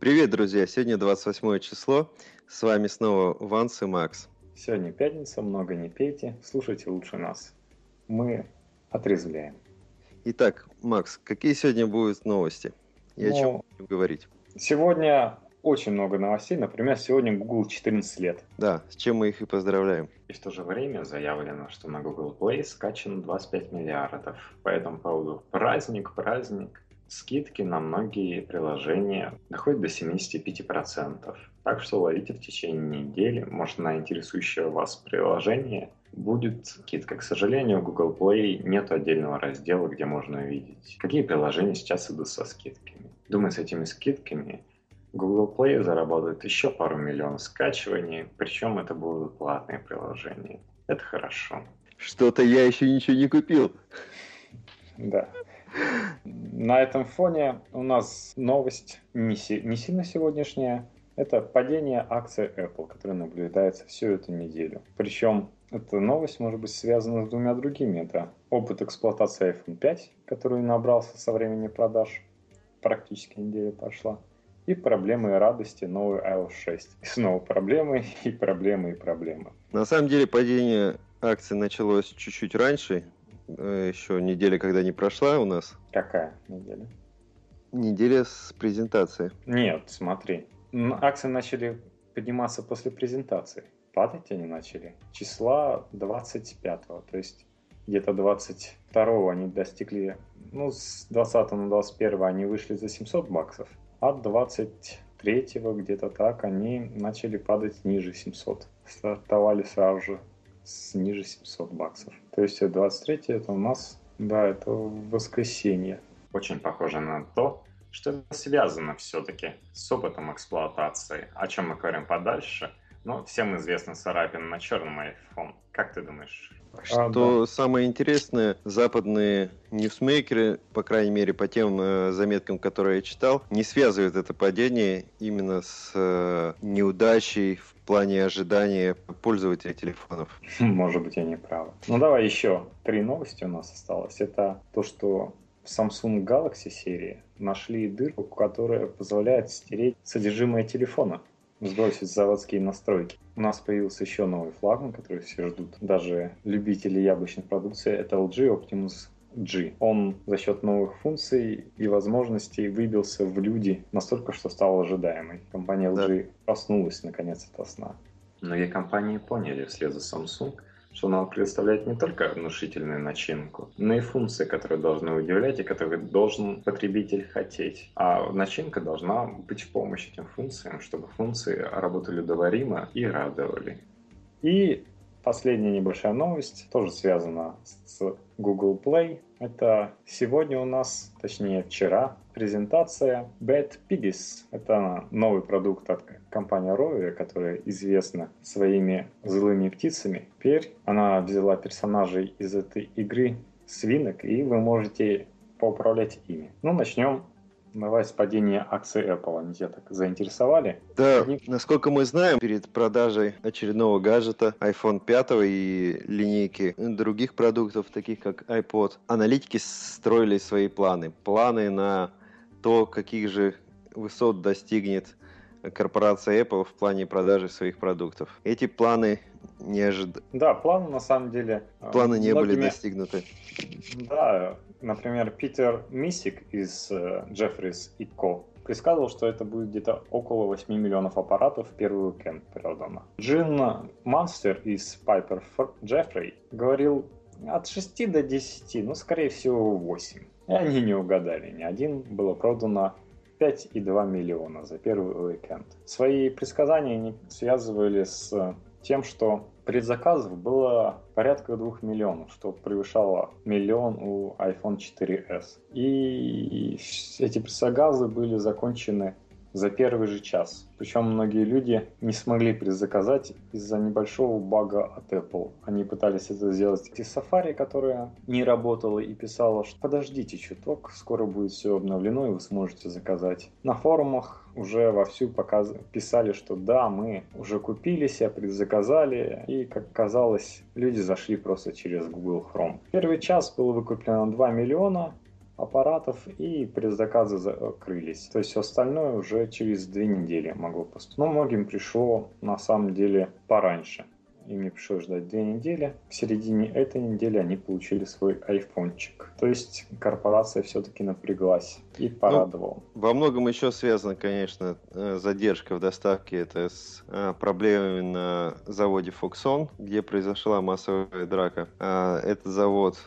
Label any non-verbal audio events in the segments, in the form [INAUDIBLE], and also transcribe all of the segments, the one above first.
Привет, друзья! Сегодня 28 число. С вами снова Ванс и Макс. Сегодня пятница, много не пейте, слушайте лучше нас. Мы отрезвляем. Итак, Макс, какие сегодня будут новости? И ну, о чем будем говорить? Сегодня очень много новостей. Например, сегодня Google 14 лет. Да, с чем мы их и поздравляем. И в то же время заявлено, что на Google Play скачано 25 миллиардов. По этому поводу праздник, праздник. Скидки на многие приложения доходят до 75%. Так что ловите в течение недели, может на интересующее вас приложение будет скидка. К сожалению, в Google Play нет отдельного раздела, где можно увидеть, какие приложения сейчас идут со скидками. Думаю, с этими скидками Google Play заработает еще пару миллионов скачиваний, причем это будут платные приложения. Это хорошо. Что-то я еще ничего не купил. Да. На этом фоне у нас новость не, си- не сильно сегодняшняя. Это падение акций Apple, которое наблюдается всю эту неделю. Причем эта новость может быть связана с двумя другими. Это опыт эксплуатации iPhone 5, который набрался со времени продаж, практически неделя прошла, и проблемы и радости новой iOS 6. И снова проблемы, и проблемы, и проблемы. На самом деле падение акций началось чуть-чуть раньше, еще неделя, когда не прошла у нас. Какая неделя? Неделя с презентацией. Нет, смотри. Акции начали подниматься после презентации. Падать они начали числа 25-го. То есть где-то 22-го они достигли, ну, с 20 на 21 они вышли за 700 баксов, а 23-го где-то так они начали падать ниже 700. Стартовали сразу же с ниже 700 баксов. То есть 23 это у нас, да, это воскресенье. Очень похоже на то, что это связано все-таки с опытом эксплуатации, о чем мы говорим подальше. Но всем известно царапин на черном iPhone. Как ты думаешь? Что а, да. самое интересное, западные ньюсмейкеры, по крайней мере по тем э, заметкам, которые я читал, не связывают это падение именно с э, неудачей в плане ожидания пользователей телефонов. [LAUGHS] Может быть, я не прав. Ну давай еще три новости у нас осталось. Это то, что в Samsung Galaxy серии нашли дырку, которая позволяет стереть содержимое телефона сбросить заводские настройки. У нас появился еще новый флагман, который все ждут. Даже любители яблочной продукции, это LG Optimus G. Он за счет новых функций и возможностей выбился в люди настолько, что стал ожидаемой. Компания LG да. проснулась наконец от сна. Многие компании поняли вслед за Samsung, что она представляет не только внушительную начинку, но и функции, которые должны удивлять и которые должен потребитель хотеть. А начинка должна быть в помощь этим функциям, чтобы функции работали удоваримо и радовали. И последняя небольшая новость, тоже связана с Google Play. Это сегодня у нас, точнее вчера, презентация Bad Piggies. Это новый продукт от компании Rovio, которая известна своими злыми птицами. Теперь она взяла персонажей из этой игры свинок, и вы можете поуправлять ими. Ну, начнем Давай с падения акций Apple. Они тебя так заинтересовали? Да, Они... насколько мы знаем, перед продажей очередного гаджета iPhone 5 и линейки других продуктов, таких как iPod, аналитики строили свои планы. Планы на то, каких же высот достигнет корпорация Apple в плане продажи своих продуктов. Эти планы не ожид... Да, планы на самом деле... Э, планы не многими... были достигнуты. Да, например, Питер Мисик из uh, Jeffries и Co. предсказывал, что это будет где-то около 8 миллионов аппаратов в первый уикенд продано. Джин Монстер из Piper Jeffrey говорил от 6 до 10, ну, скорее всего, 8. И они не угадали. Ни один было продано 5,2 миллиона за первый уикенд. Свои предсказания они связывали с тем, что предзаказов было порядка 2 миллионов, что превышало миллион у iPhone 4s. И эти предзаказы были закончены за первый же час. Причем многие люди не смогли предзаказать из-за небольшого бага от Apple. Они пытались это сделать из Safari, которая не работала и писала, что подождите чуток, скоро будет все обновлено и вы сможете заказать. На форумах уже вовсю показ... писали, что да, мы уже купили себе, предзаказали, и, как казалось, люди зашли просто через Google Chrome. Первый час было выкуплено 2 миллиона, аппаратов, и предзаказы закрылись. То есть все остальное уже через две недели могло поступить. Но многим пришло на самом деле пораньше им не пришлось ждать две недели. В середине этой недели они получили свой айфончик. То есть корпорация все-таки напряглась и ну, порадовала. Ну, во многом еще связано, конечно, э, задержка в доставке это с э, проблемами на заводе Foxon, где произошла массовая драка. А этот завод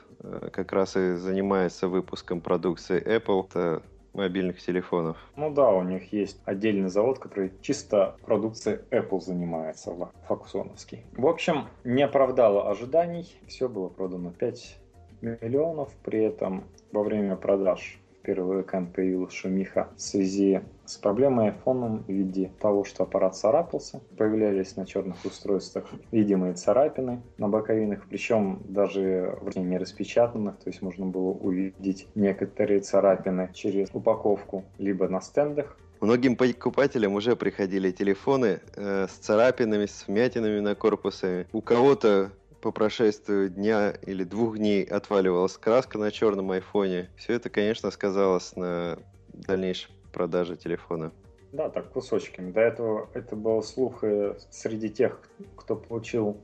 как раз и занимается выпуском продукции Apple. Это мобильных телефонов. Ну да, у них есть отдельный завод, который чисто продукцией Apple занимается, фокусоновский. В общем, не оправдало ожиданий, все было продано 5 миллионов, при этом во время продаж первый уикенд появилась шумиха в связи с проблемой iPhone в виде того, что аппарат царапался. Появлялись на черных устройствах видимые царапины на боковинах, причем даже в не распечатанных, то есть можно было увидеть некоторые царапины через упаковку, либо на стендах, Многим покупателям уже приходили телефоны э, с царапинами, с вмятинами на корпусе. У кого-то по прошествию дня или двух дней отваливалась краска на черном айфоне. Все это, конечно, сказалось на дальнейшей продаже телефона. Да, так кусочками. До этого это был слух среди тех, кто получил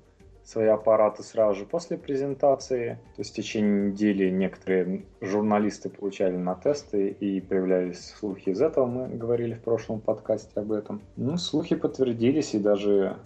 свои аппараты сразу же после презентации. То есть в течение недели некоторые журналисты получали на тесты и появлялись слухи из этого. Мы говорили в прошлом подкасте об этом. Ну, слухи подтвердились и даже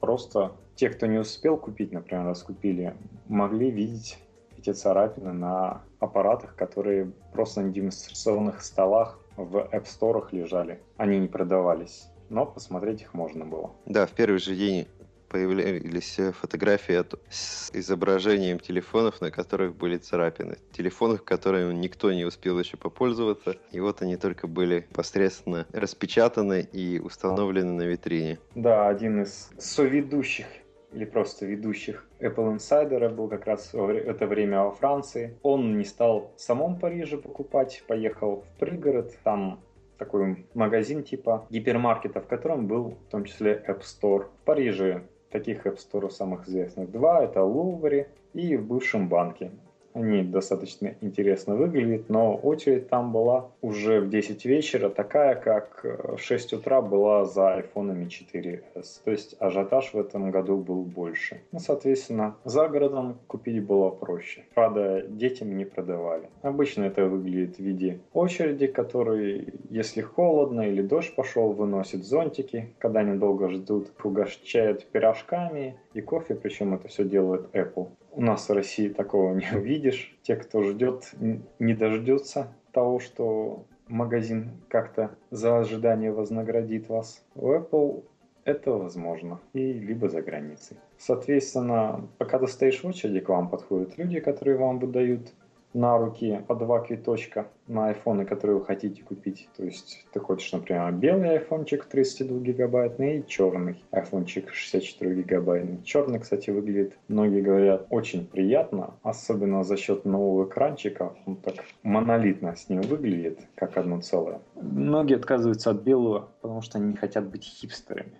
просто те, кто не успел купить, например, раскупили, могли видеть эти царапины на аппаратах, которые просто на демонстрационных столах в App Store лежали. Они не продавались, но посмотреть их можно было. Да, в первый же день появились фотографии от, с изображением телефонов, на которых были царапины. Телефонов, которыми никто не успел еще попользоваться. И вот они только были посредственно распечатаны и установлены на витрине. Да, один из соведущих или просто ведущих Apple Insider был как раз в это время во Франции. Он не стал в самом Париже покупать, поехал в пригород, там такой магазин типа гипермаркета, в котором был в том числе App Store. В Париже таких App Store самых известных два, это Лувре и в бывшем банке. Они достаточно интересно выглядят, но очередь там была уже в 10 вечера, такая, как в 6 утра была за iPhone 4s. То есть ажиотаж в этом году был больше. Ну, соответственно, за городом купить было проще. Правда, детям не продавали. Обычно это выглядит в виде очереди, который, если холодно или дождь пошел, выносит зонтики, когда они долго ждут, угощают пирожками и кофе, причем это все делает Apple. У нас в России такого не [LAUGHS] увидишь. Те, кто ждет, не дождется того, что магазин как-то за ожидание вознаградит вас. У Apple это возможно. И либо за границей. Соответственно, пока ты стоишь в очереди, к вам подходят люди, которые вам выдают на руки по два квиточка на айфоны, которые вы хотите купить. То есть ты хочешь, например, белый айфончик 32 гигабайтный и черный айфончик 64 гигабайтный. Черный, кстати, выглядит, многие говорят, очень приятно, особенно за счет нового экранчика. Он так монолитно с ним выглядит, как одно целое. Многие отказываются от белого, потому что они не хотят быть хипстерами.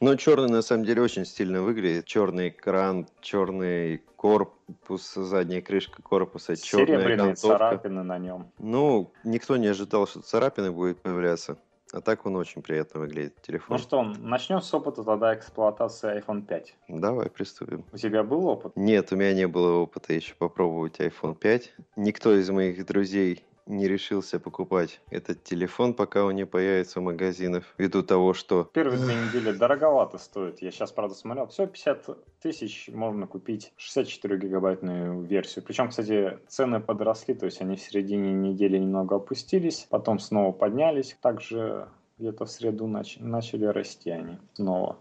Но черный на самом деле очень стильно выглядит. Черный экран, черный корпус, задняя крышка корпуса, черная Серебряные царапины на нем. Ну, никто не ожидал, что царапины будут появляться. А так он очень приятно выглядит, телефон. Ну что, начнем с опыта тогда эксплуатации iPhone 5. Давай, приступим. У тебя был опыт? Нет, у меня не было опыта еще попробовать iPhone 5. Никто из моих друзей не решился покупать этот телефон, пока он не появится в магазинах, ввиду того, что... Первые две недели дороговато стоит. Я сейчас, правда, смотрел. Все, 50 тысяч можно купить 64 гигабайтную версию. Причем, кстати, цены подросли, то есть они в середине недели немного опустились, потом снова поднялись. Также где-то в среду нач... начали расти они снова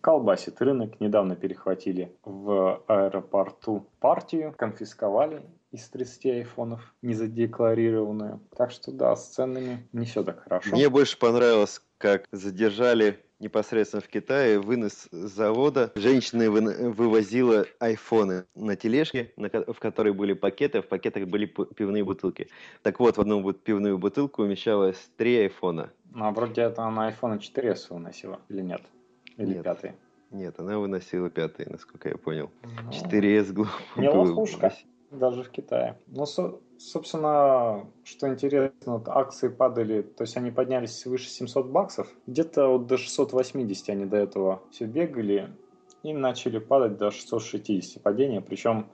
колбасит рынок. Недавно перехватили в аэропорту партию, конфисковали из 30 айфонов незадекларированную. Так что да, с ценами не все так хорошо. Мне больше понравилось, как задержали непосредственно в Китае вынос завода. Женщина вывозила айфоны на тележке, в которой были пакеты, а в пакетах были пивные бутылки. Так вот, в одну пивную бутылку умещалось три айфона. Ну, а вроде это она iPhone 4s выносила, или нет? Или нет. пятый? Нет, она выносила пятый, насколько я понял. Ну, 4s глупо. Не лохушка. Даже в Китае. Ну, со- собственно, что интересно, вот акции падали, то есть они поднялись выше 700 баксов. Где-то вот до 680 они до этого все бегали и начали падать до 660 падения. Причем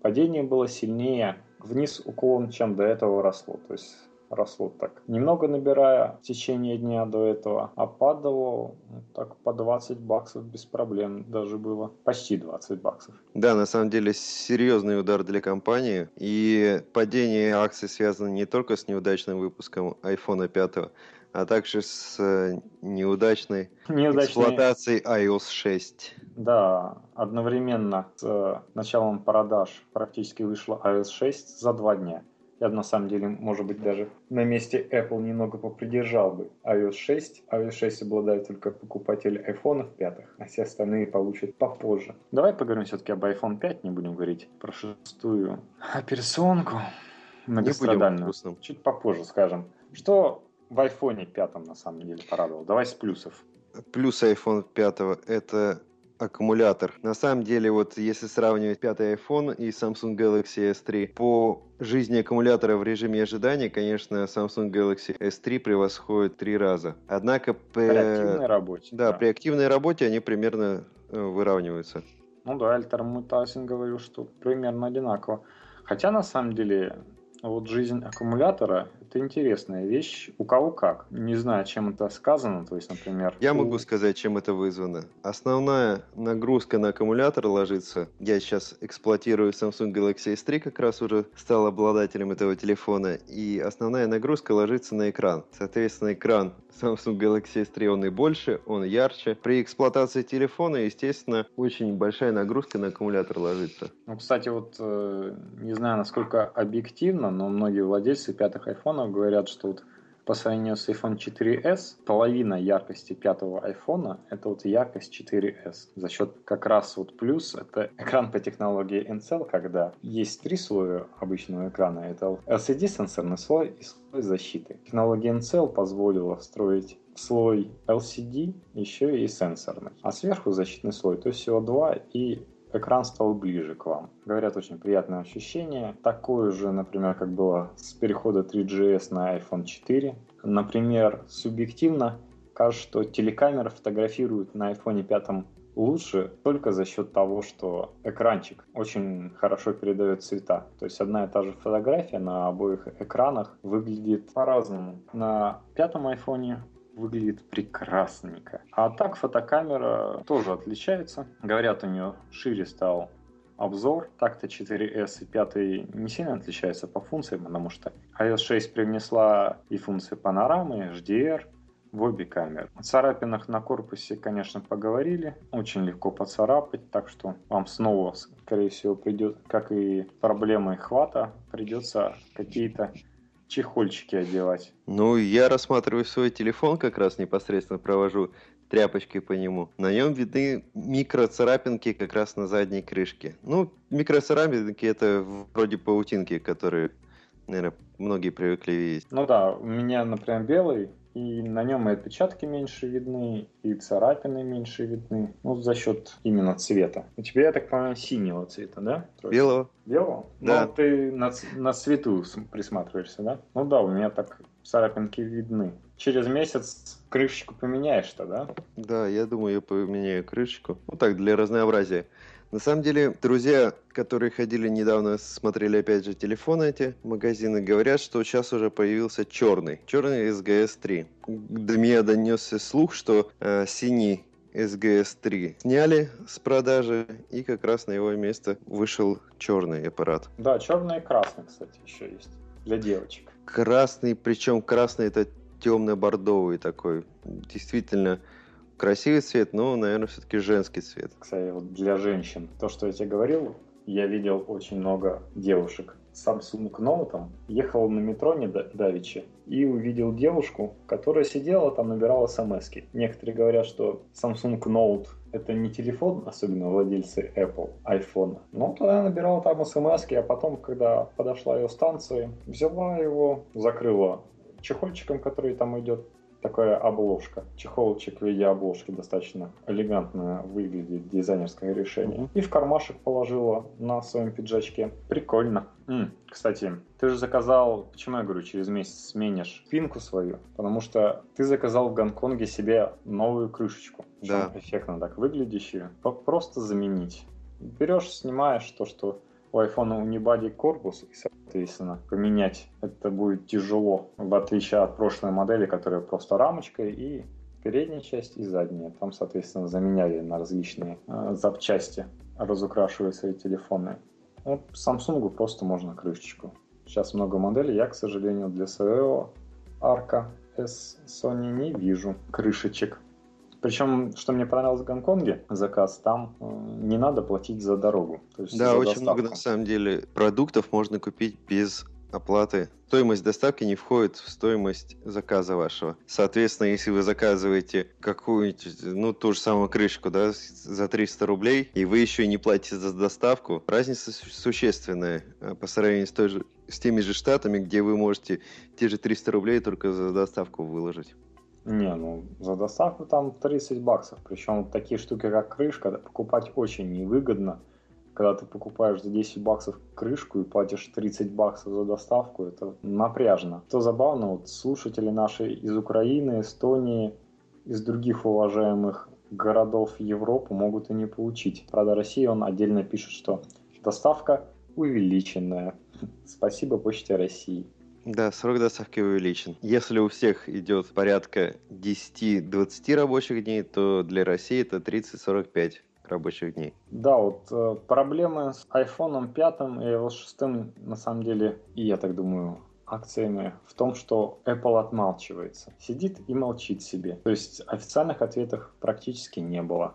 падение было сильнее вниз уклон, чем до этого росло. То есть росло так немного набирая в течение дня до этого, а падало так по 20 баксов без проблем даже было. Почти 20 баксов. Да, на самом деле серьезный удар для компании. И падение акций связано не только с неудачным выпуском iPhone 5, а также с э, неудачной Неудачные... эксплуатацией iOS 6. Да, одновременно с э, началом продаж практически вышла iOS 6 за два дня. Я на самом деле, может быть, даже на месте Apple немного попридержал бы iOS 6. iOS 6 обладает только покупатели iPhone 5, а все остальные получат попозже. Давай поговорим все-таки об iPhone 5, не будем говорить про шестую операционку многострадальную. Чуть попозже скажем. Что в iPhone 5 на самом деле порадовал? Давай с плюсов. Плюс iPhone 5 это аккумулятор. На самом деле, вот если сравнивать пятый iPhone и Samsung Galaxy S3, по жизни аккумулятора в режиме ожидания, конечно, Samsung Galaxy S3 превосходит три раза. Однако при, при активной работе. Да, да, при активной работе они примерно э, выравниваются. Ну да, Альтер Мутасин говорил, что примерно одинаково. Хотя на самом деле вот жизнь аккумулятора – это интересная вещь. У кого как. Не знаю, чем это сказано. То есть, например... Я у... могу сказать, чем это вызвано. Основная нагрузка на аккумулятор ложится. Я сейчас эксплуатирую Samsung Galaxy S3, как раз уже стал обладателем этого телефона. И основная нагрузка ложится на экран. Соответственно, экран Samsung Galaxy S3 он и больше, он ярче. При эксплуатации телефона, естественно, очень большая нагрузка на аккумулятор ложится. Ну, кстати, вот э, не знаю, насколько объективно, но многие владельцы пятых айфонов говорят, что вот по сравнению с iPhone 4s, половина яркости пятого iPhone это вот яркость 4s. За счет как раз вот плюс, это экран по технологии NCL, когда есть три слоя обычного экрана. Это LCD сенсорный слой и слой защиты. Технология NCL позволила встроить слой LCD еще и сенсорный, а сверху защитный слой, то есть всего два и экран стал ближе к вам. Говорят, очень приятное ощущение. Такое же, например, как было с перехода 3GS на iPhone 4. Например, субъективно кажется, что телекамера фотографирует на iPhone 5 лучше только за счет того, что экранчик очень хорошо передает цвета. То есть одна и та же фотография на обоих экранах выглядит по-разному. На пятом айфоне выглядит прекрасненько. А так фотокамера тоже отличается. Говорят, у нее шире стал обзор. Так-то 4S и 5 не сильно отличаются по функциям, потому что iOS 6 привнесла и функции панорамы, HDR, в обе камеры. О царапинах на корпусе, конечно, поговорили. Очень легко поцарапать, так что вам снова, скорее всего, придет, как и проблемы хвата, придется какие-то чехольчики одевать. Ну, я рассматриваю свой телефон, как раз непосредственно провожу тряпочкой по нему. На нем видны микроцарапинки как раз на задней крышке. Ну, микроцарапинки это вроде паутинки, которые, наверное, многие привыкли видеть. Ну да, у меня, например, белый, и на нем и отпечатки меньше видны, и царапины меньше видны, ну, за счет именно цвета. У тебя, я так понимаю, синего цвета, да? Белого. Белого? Да. Ну, ты на, на цвету присматриваешься, да? Ну да, у меня так царапинки видны. Через месяц крышечку поменяешь-то, да? Да, я думаю, я поменяю крышечку. Ну так, для разнообразия. На самом деле, друзья, которые ходили недавно, смотрели опять же телефоны эти магазины, говорят, что сейчас уже появился черный, черный SGS 3. До меня донесся слух, что э, синий SGS 3 сняли с продажи, и как раз на его место вышел черный аппарат. Да, черный и красный, кстати, еще есть для девочек. Красный, причем красный это темно-бордовый такой. Действительно, красивый цвет, но, наверное, все-таки женский цвет. Кстати, вот для женщин, то, что я тебе говорил, я видел очень много девушек с Samsung Note, ехал на метро не давеча и увидел девушку, которая сидела там, набирала смс -ки. Некоторые говорят, что Samsung Note это не телефон, особенно владельцы Apple, iPhone. Но тогда набирала там смс а потом, когда подошла ее станция, взяла его, закрыла чехольчиком, который там идет такая обложка. Чехолчик в виде обложки достаточно элегантно выглядит, дизайнерское решение. Mm-hmm. И в кармашек положила на своем пиджачке. Прикольно. М, кстати, ты же заказал, почему я говорю, через месяц сменишь пинку свою? Потому что ты заказал в Гонконге себе новую крышечку. Да. Эффектно так выглядящую. Просто заменить. Берешь, снимаешь то, что у iPhone унибади корпус, и, соответственно, поменять это будет тяжело, в отличие от прошлой модели, которая просто рамочка и передняя часть и задняя. Там, соответственно, заменяли на различные э, запчасти, разукрашивая свои телефоны. Вот Samsung просто можно крышечку. Сейчас много моделей. Я, к сожалению, для своего арка S Sony не вижу крышечек. Причем, что мне понравилось в Гонконге, заказ, там э, не надо платить за дорогу. Есть да, очень доставку. много на самом деле продуктов можно купить без оплаты. Стоимость доставки не входит в стоимость заказа вашего. Соответственно, если вы заказываете какую-нибудь, ну, ту же самую крышку, да, за 300 рублей, и вы еще и не платите за доставку, разница существенная э, по сравнению с, той же, с теми же штатами, где вы можете те же 300 рублей только за доставку выложить. Не, ну за доставку там 30 баксов. Причем такие штуки, как крышка, покупать очень невыгодно. Когда ты покупаешь за 10 баксов крышку и платишь 30 баксов за доставку, это напряжно. То забавно, вот слушатели наши из Украины, Эстонии, из других уважаемых городов Европы могут и не получить. Правда, Россия, он отдельно пишет, что доставка увеличенная. Спасибо Почте России. Да, срок доставки увеличен. Если у всех идет порядка 10-20 рабочих дней, то для России это 30-45 рабочих дней. Да, вот э, проблемы с iPhone 5 и iOS 6 на самом деле, и я так думаю, акциями в том, что Apple отмалчивается. Сидит и молчит себе. То есть официальных ответов практически не было.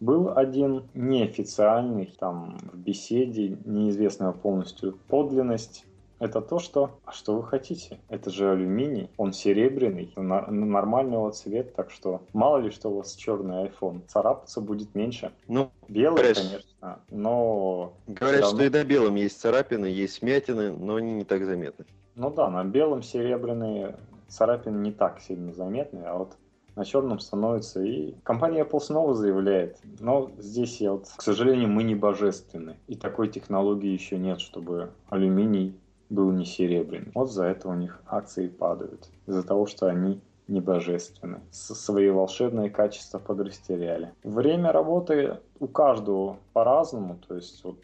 Был один неофициальный, там в беседе, неизвестная полностью подлинность это то, что... А что вы хотите? Это же алюминий, он серебряный, нормального цвета, так что мало ли что у вас черный iPhone, царапаться будет меньше. Ну, белый, говорят, конечно, но... Говорят, равно... что и на белом есть царапины, есть вмятины, но они не так заметны. Ну да, на белом серебряные царапины не так сильно заметны, а вот на черном становится. И компания Apple снова заявляет, но здесь я вот, к сожалению, мы не божественны. И такой технологии еще нет, чтобы алюминий был не серебряный. Вот за это у них акции падают. Из-за того, что они не божественны. Свои волшебные качества подрастеряли. Время работы у каждого по-разному. То есть вот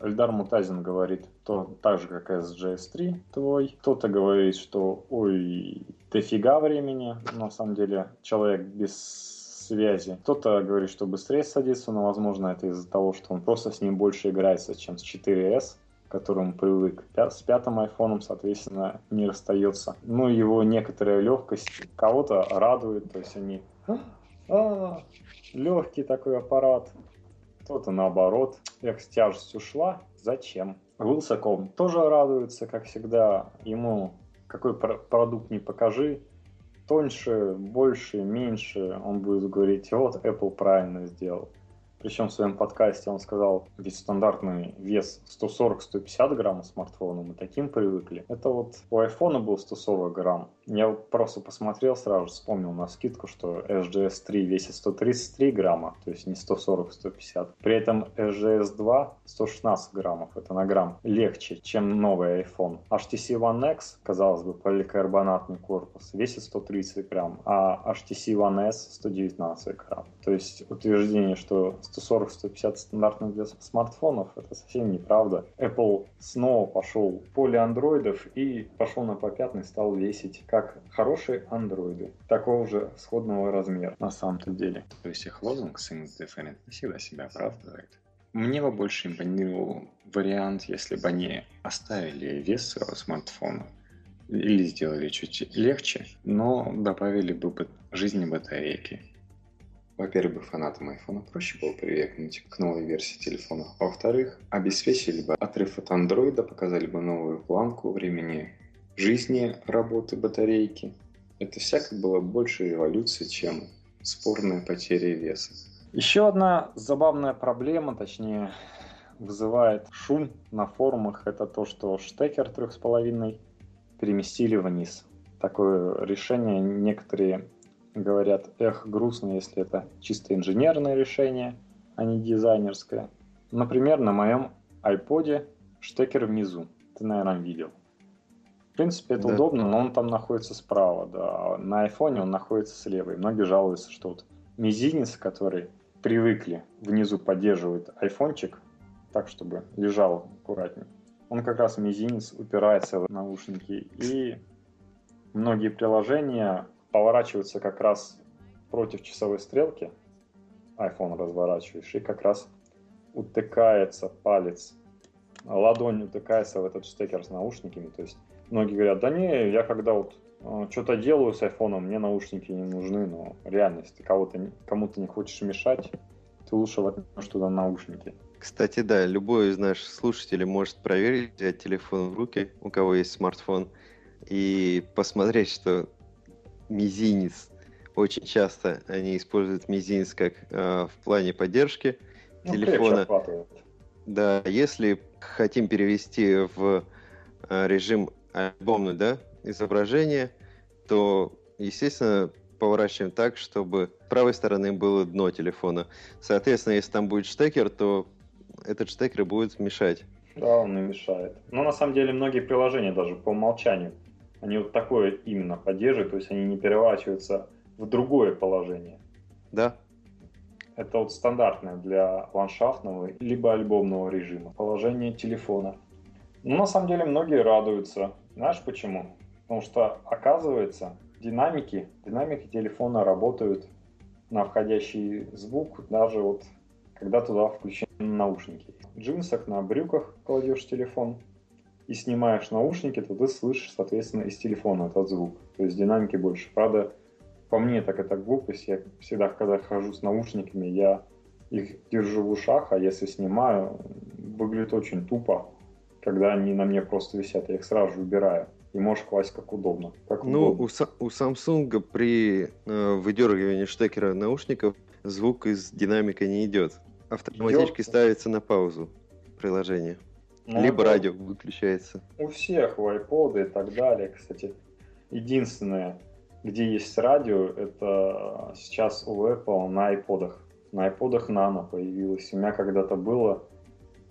Эльдар Мутазин говорит то так же, как SGS3 твой. Кто-то говорит, что ой, дофига времени. На самом деле человек без связи. Кто-то говорит, что быстрее садится, но возможно это из-за того, что он просто с ним больше играется, чем с 4S которому привык. С пятым айфоном, соответственно, не расстается. Ну, его некоторая легкость кого-то радует, то есть они а, легкий такой аппарат. Кто-то наоборот, эх, тяжесть ушла, зачем? Вилсаком тоже радуется, как всегда. Ему какой продукт не покажи, тоньше, больше, меньше, он будет говорить, вот Apple правильно сделал. Причем в своем подкасте он сказал, ведь стандартный вес 140-150 грамм смартфона, мы таким привыкли. Это вот у iPhone был 140 грамм. Я просто посмотрел сразу, вспомнил на скидку, что SGS 3 весит 133 грамма, то есть не 140-150. При этом SGS 2 116 граммов, это на грамм легче, чем новый iPhone. HTC One X, казалось бы, поликарбонатный корпус, весит 130 грамм, а HTC One S 119 грамм. То есть утверждение, что 140-150 стандартных для смартфонов, это совсем неправда. Apple снова пошел в поле андроидов и пошел на попятный, стал весить как хорошие андроиды, такого же сходного размера на самом-то деле. То есть их лозунг Things Different всегда себя оправдывает. Мне бы больше импонировал вариант, если бы они оставили вес своего смартфона или сделали чуть легче, но добавили бы жизни батарейки во-первых, фанатам iPhone проще было привыкнуть к новой версии телефона. Во-вторых, обеспечили бы отрыв от андроида, показали бы новую планку времени жизни работы батарейки. Это всяко было больше революции, чем спорная потеря веса. Еще одна забавная проблема, точнее, вызывает шум на форумах, это то, что штекер 3,5 переместили вниз. такое решение. Некоторые говорят, эх, грустно, если это чисто инженерное решение, а не дизайнерское. Например, на моем iPod штекер внизу. Ты, наверное, видел. В принципе, это да. удобно, но он там находится справа, да. А на айфоне он находится слева. И многие жалуются, что вот мизинец, который привыкли внизу поддерживает айфончик, так, чтобы лежал аккуратнее. Он как раз мизинец упирается в наушники. И многие приложения поворачиваются как раз против часовой стрелки. iPhone разворачиваешь, и как раз утыкается палец, ладонь утыкается в этот штекер с наушниками. То есть многие говорят, да не, я когда вот э, что-то делаю с айфоном, мне наушники не нужны, но реально, если ты кого-то, кому-то не хочешь мешать, ты лучше возьмешь туда наушники. Кстати, да, любой из наших слушателей может проверить, взять телефон в руки, у кого есть смартфон, и посмотреть, что мизинец, очень часто они используют мизинец как э, в плане поддержки ну, телефона. Да, если хотим перевести в э, режим альбомный, да, изображение, то, естественно, поворачиваем так, чтобы с правой стороны было дно телефона. Соответственно, если там будет штекер, то этот штекер будет мешать. Да, он и мешает. Но на самом деле многие приложения даже по умолчанию, они вот такое именно поддерживают, то есть они не переворачиваются в другое положение. Да. Это вот стандартное для ландшафтного либо альбомного режима положение телефона. Но на самом деле многие радуются. Знаешь почему? Потому что оказывается динамики, динамики телефона работают на входящий звук даже вот когда туда включены наушники. В джинсах, на брюках кладешь телефон и снимаешь наушники, то ты слышишь, соответственно, из телефона этот звук. То есть динамики больше. Правда, по мне так это глупость. Я всегда, когда хожу с наушниками, я их держу в ушах, а если снимаю, выглядит очень тупо, когда они на мне просто висят. Я их сразу же убираю. И можешь класть как удобно. Как ну, удобно. У, у Samsung при э, выдергивании штекера наушников звук из динамика не идет автоматически ставится на паузу приложение. Ну, Либо это... радио выключается. У всех, в iPod и так далее. Кстати, единственное, где есть радио, это сейчас у Apple на iPod. На iPod Nano появилось. У меня когда-то было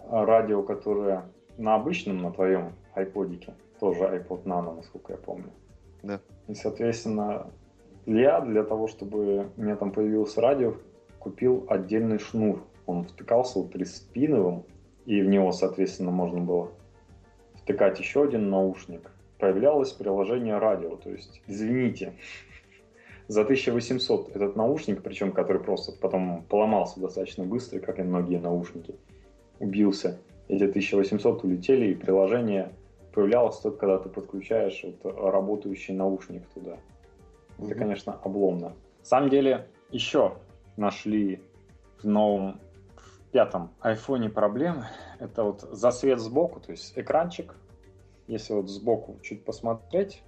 радио, которое на обычном, на твоем iPodике, тоже iPod Nano, насколько я помню. Да. И, соответственно, я для того, чтобы у меня там появилось радио, купил отдельный шнур он втыкался вот спиновым, и в него, соответственно, можно было втыкать еще один наушник. Появлялось приложение радио, то есть, извините, [LAUGHS] за 1800 этот наушник, причем который просто потом поломался достаточно быстро, как и многие наушники, убился. Эти 1800 улетели, и приложение появлялось только когда ты подключаешь вот работающий наушник туда. Mm-hmm. Это, конечно, обломно. На самом деле, еще нашли в новом пятом айфоне проблемы. Это вот засвет сбоку, то есть экранчик. Если вот сбоку чуть посмотреть,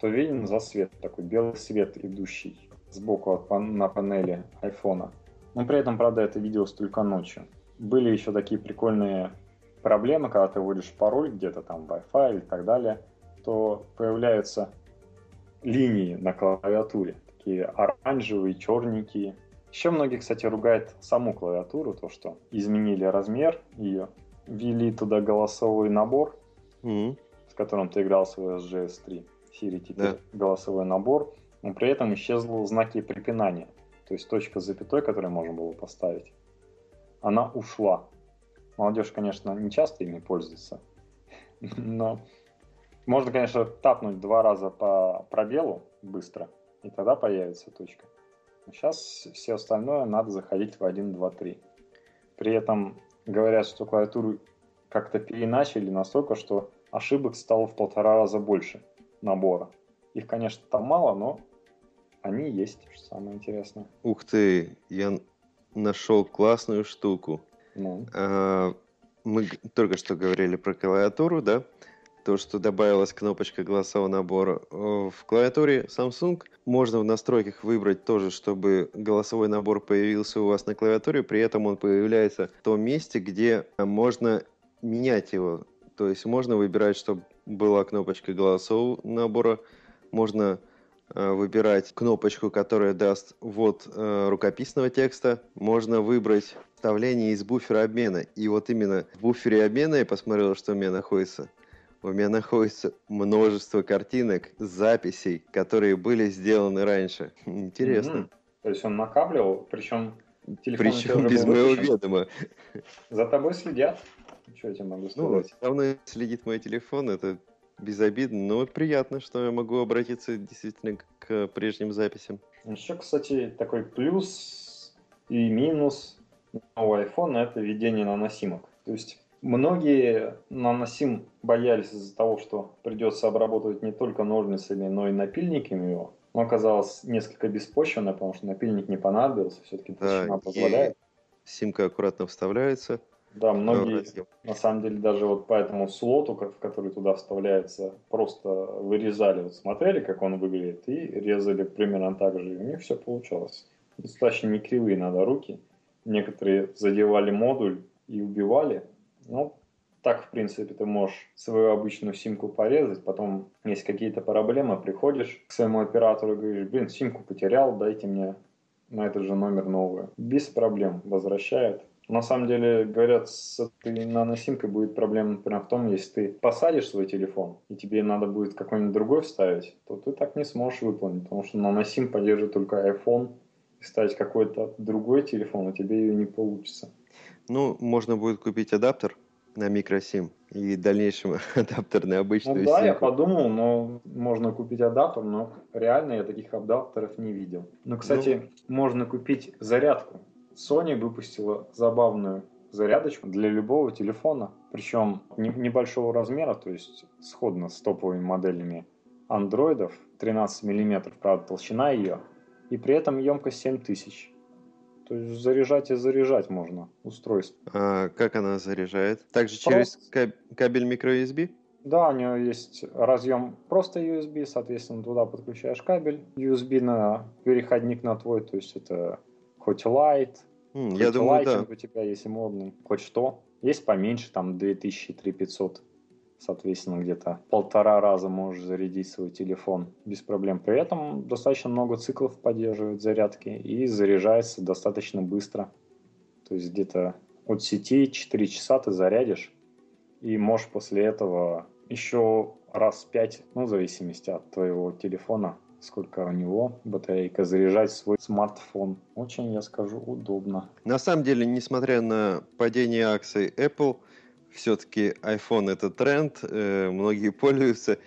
то виден засвет, такой белый свет, идущий сбоку от, на панели айфона. Но при этом, правда, это виделось только ночью. Были еще такие прикольные проблемы, когда ты вводишь пароль где-то там Wi-Fi и так далее, то появляются линии на клавиатуре, такие оранжевые, черненькие, еще многие, кстати, ругают саму клавиатуру, то, что изменили размер ее, ввели туда голосовой набор, mm-hmm. с которым ты играл в SGS 3. Siri теперь да. голосовой набор, но при этом исчезли знаки препинания. То есть точка с запятой, которую можно было поставить, она ушла. Молодежь, конечно, не часто ими пользуется, [LAUGHS] но можно, конечно, тапнуть два раза по пробелу быстро, и тогда появится точка. Сейчас все остальное надо заходить в 1, 2, 3. При этом говорят, что клавиатуру как-то переначали настолько, что ошибок стало в полтора раза больше набора. Их, конечно, там мало, но они есть, что самое интересное. Ух ты, я нашел классную штуку. Ну. А, мы только что говорили про клавиатуру, да? то, что добавилась кнопочка голосового набора. В клавиатуре Samsung можно в настройках выбрать тоже, чтобы голосовой набор появился у вас на клавиатуре, при этом он появляется в том месте, где можно менять его. То есть можно выбирать, чтобы была кнопочка голосового набора можно э, выбирать кнопочку, которая даст ввод э, рукописного текста. Можно выбрать вставление из буфера обмена. И вот именно в буфере обмена я посмотрел, что у меня находится. У меня находится множество картинок, записей, которые были сделаны раньше. [LAUGHS] Интересно. Mm-hmm. То есть он накапливал, причем телефон Причем без моего ведома. За тобой следят. Что я тебе могу ну, сказать? Ну, давно следит мой телефон, это безобидно, но приятно, что я могу обратиться действительно к прежним записям. Еще, кстати, такой плюс и минус нового iPhone это введение наносимок. То есть многие наносим боялись из-за того, что придется обработать не только ножницами, но и напильниками его. Но оказалось несколько беспочвенно, потому что напильник не понадобился, все-таки толщина да, позволяет. Симка аккуратно вставляется. Да, многие, на самом деле, даже вот по этому слоту, в который туда вставляется, просто вырезали, вот смотрели, как он выглядит, и резали примерно так же, и у них все получалось. Достаточно не кривые надо руки. Некоторые задевали модуль и убивали. Ну, так, в принципе, ты можешь свою обычную симку порезать, потом, есть какие-то проблемы, приходишь к своему оператору и говоришь, блин, симку потерял, дайте мне на этот же номер новую. Без проблем возвращают. На самом деле, говорят, с этой наносимкой будет проблема, например, в том, если ты посадишь свой телефон, и тебе надо будет какой-нибудь другой вставить, то ты так не сможешь выполнить, потому что наносим поддерживает только iPhone, и ставить какой-то другой телефон, у тебя ее не получится. Ну, можно будет купить адаптер на микросим и в дальнейшем [LAUGHS] адаптер на обычную ну, да, симку. я подумал, но можно купить адаптер, но реально я таких адаптеров не видел. Но, кстати, ну... можно купить зарядку Sony выпустила забавную зарядочку для любого телефона, причем небольшого размера, то есть сходно с топовыми моделями андроидов, 13 мм, правда, толщина ее, и при этом емкость 7000. То есть заряжать и заряжать можно устройство. А как она заряжает? Также через каб- кабель microUSB? Да, у нее есть разъем просто USB, соответственно, туда подключаешь кабель USB на переходник на твой, то есть это хоть Light, mm, хоть я думаю, да. у тебя есть модный, хоть что. Есть поменьше, там 2000-3500. Соответственно, где-то полтора раза можешь зарядить свой телефон без проблем. При этом достаточно много циклов поддерживает зарядки и заряжается достаточно быстро. То есть где-то от сети 4 часа ты зарядишь и можешь после этого еще раз 5, ну, в зависимости от твоего телефона, сколько у него батарейка, заряжать свой смартфон. Очень, я скажу, удобно. На самом деле, несмотря на падение акций Apple, все-таки iPhone это тренд, э, многие пользуются.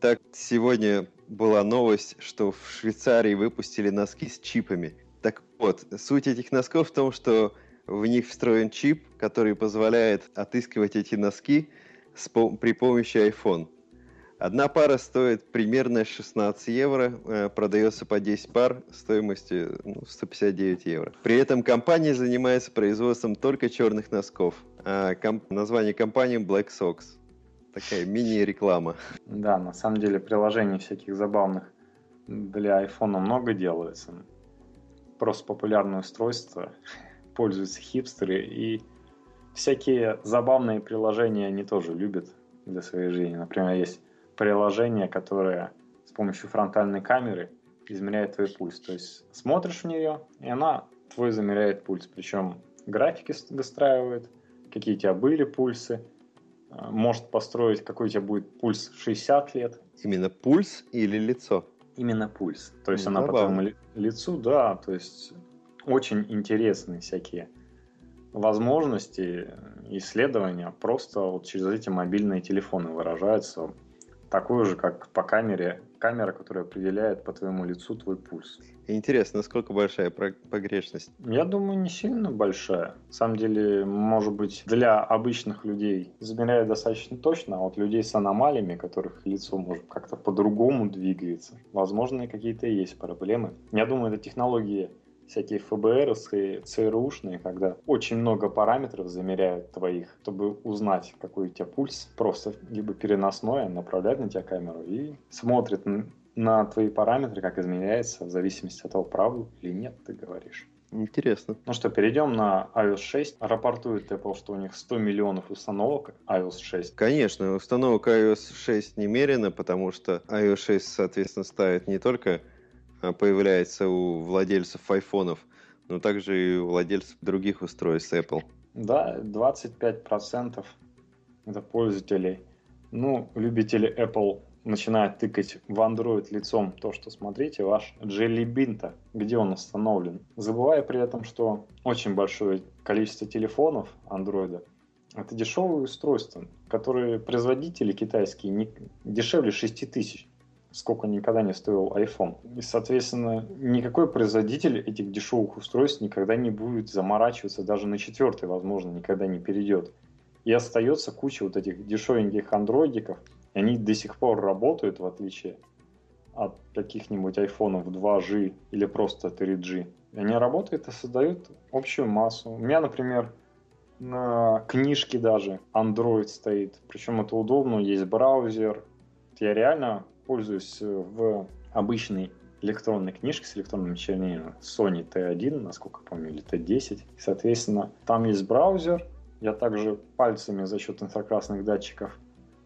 Так, сегодня была новость, что в Швейцарии выпустили носки с чипами. Так вот, суть этих носков в том, что в них встроен чип, который позволяет отыскивать эти носки с, при помощи iPhone. Одна пара стоит примерно 16 евро, э, продается по 10 пар стоимостью ну, 159 евро. При этом компания занимается производством только черных носков. А комп- название компании Black Sox. Такая мини-реклама. Да, на самом деле приложений всяких забавных для iPhone много делается. Просто популярное устройство, [LAUGHS] пользуются хипстеры и всякие забавные приложения они тоже любят для своей жизни. Например, есть приложение, которое с помощью фронтальной камеры измеряет твой пульс. То есть смотришь в нее, и она твой замеряет пульс. Причем графики выстраивает, какие у тебя были пульсы, а, может построить, какой у тебя будет пульс 60 лет. Именно пульс или лицо? Именно пульс. То есть ну, она забавно. по твоему лицу, да, то есть очень интересные всякие возможности исследования просто вот через эти мобильные телефоны выражаются такую же, как по камере, камера, которая определяет по твоему лицу твой пульс. Интересно, насколько большая погрешность? Я думаю, не сильно большая. На самом деле, может быть, для обычных людей замеряет достаточно точно, а вот людей с аномалиями, которых лицо может как-то по-другому двигается, возможно, какие-то есть проблемы. Я думаю, эта технология всякие ФБРовские, ЦРУшные, когда очень много параметров замеряют твоих, чтобы узнать, какой у тебя пульс, просто либо переносное, направляют на тебя камеру и смотрят на твои параметры, как изменяется, в зависимости от того, правду или нет ты говоришь. Интересно. Ну что, перейдем на iOS 6. Рапортует Apple, что у них 100 миллионов установок iOS 6. Конечно, установок iOS 6 немерено, потому что iOS 6, соответственно, ставит не только а, появляется у владельцев айфонов, но также и у владельцев других устройств Apple. Да, 25% это пользователей. Ну, любители Apple начинает тыкать в Android лицом то, что смотрите, ваш Jelly Bean-то, где он установлен. Забывая при этом, что очень большое количество телефонов Android это дешевые устройства, которые производители китайские не, дешевле 6 тысяч сколько никогда не стоил iPhone. И, соответственно, никакой производитель этих дешевых устройств никогда не будет заморачиваться, даже на четвертый, возможно, никогда не перейдет. И остается куча вот этих дешевеньких андроидиков, и они до сих пор работают, в отличие от каких-нибудь айфонов 2G или просто 3G. И они работают и создают общую массу. У меня, например, на книжке даже Android стоит. Причем это удобно, есть браузер. Я реально пользуюсь в обычной электронной книжке с электронным чернилами Sony T1, насколько помню, или T10. Соответственно, там есть браузер. Я также пальцами за счет инфракрасных датчиков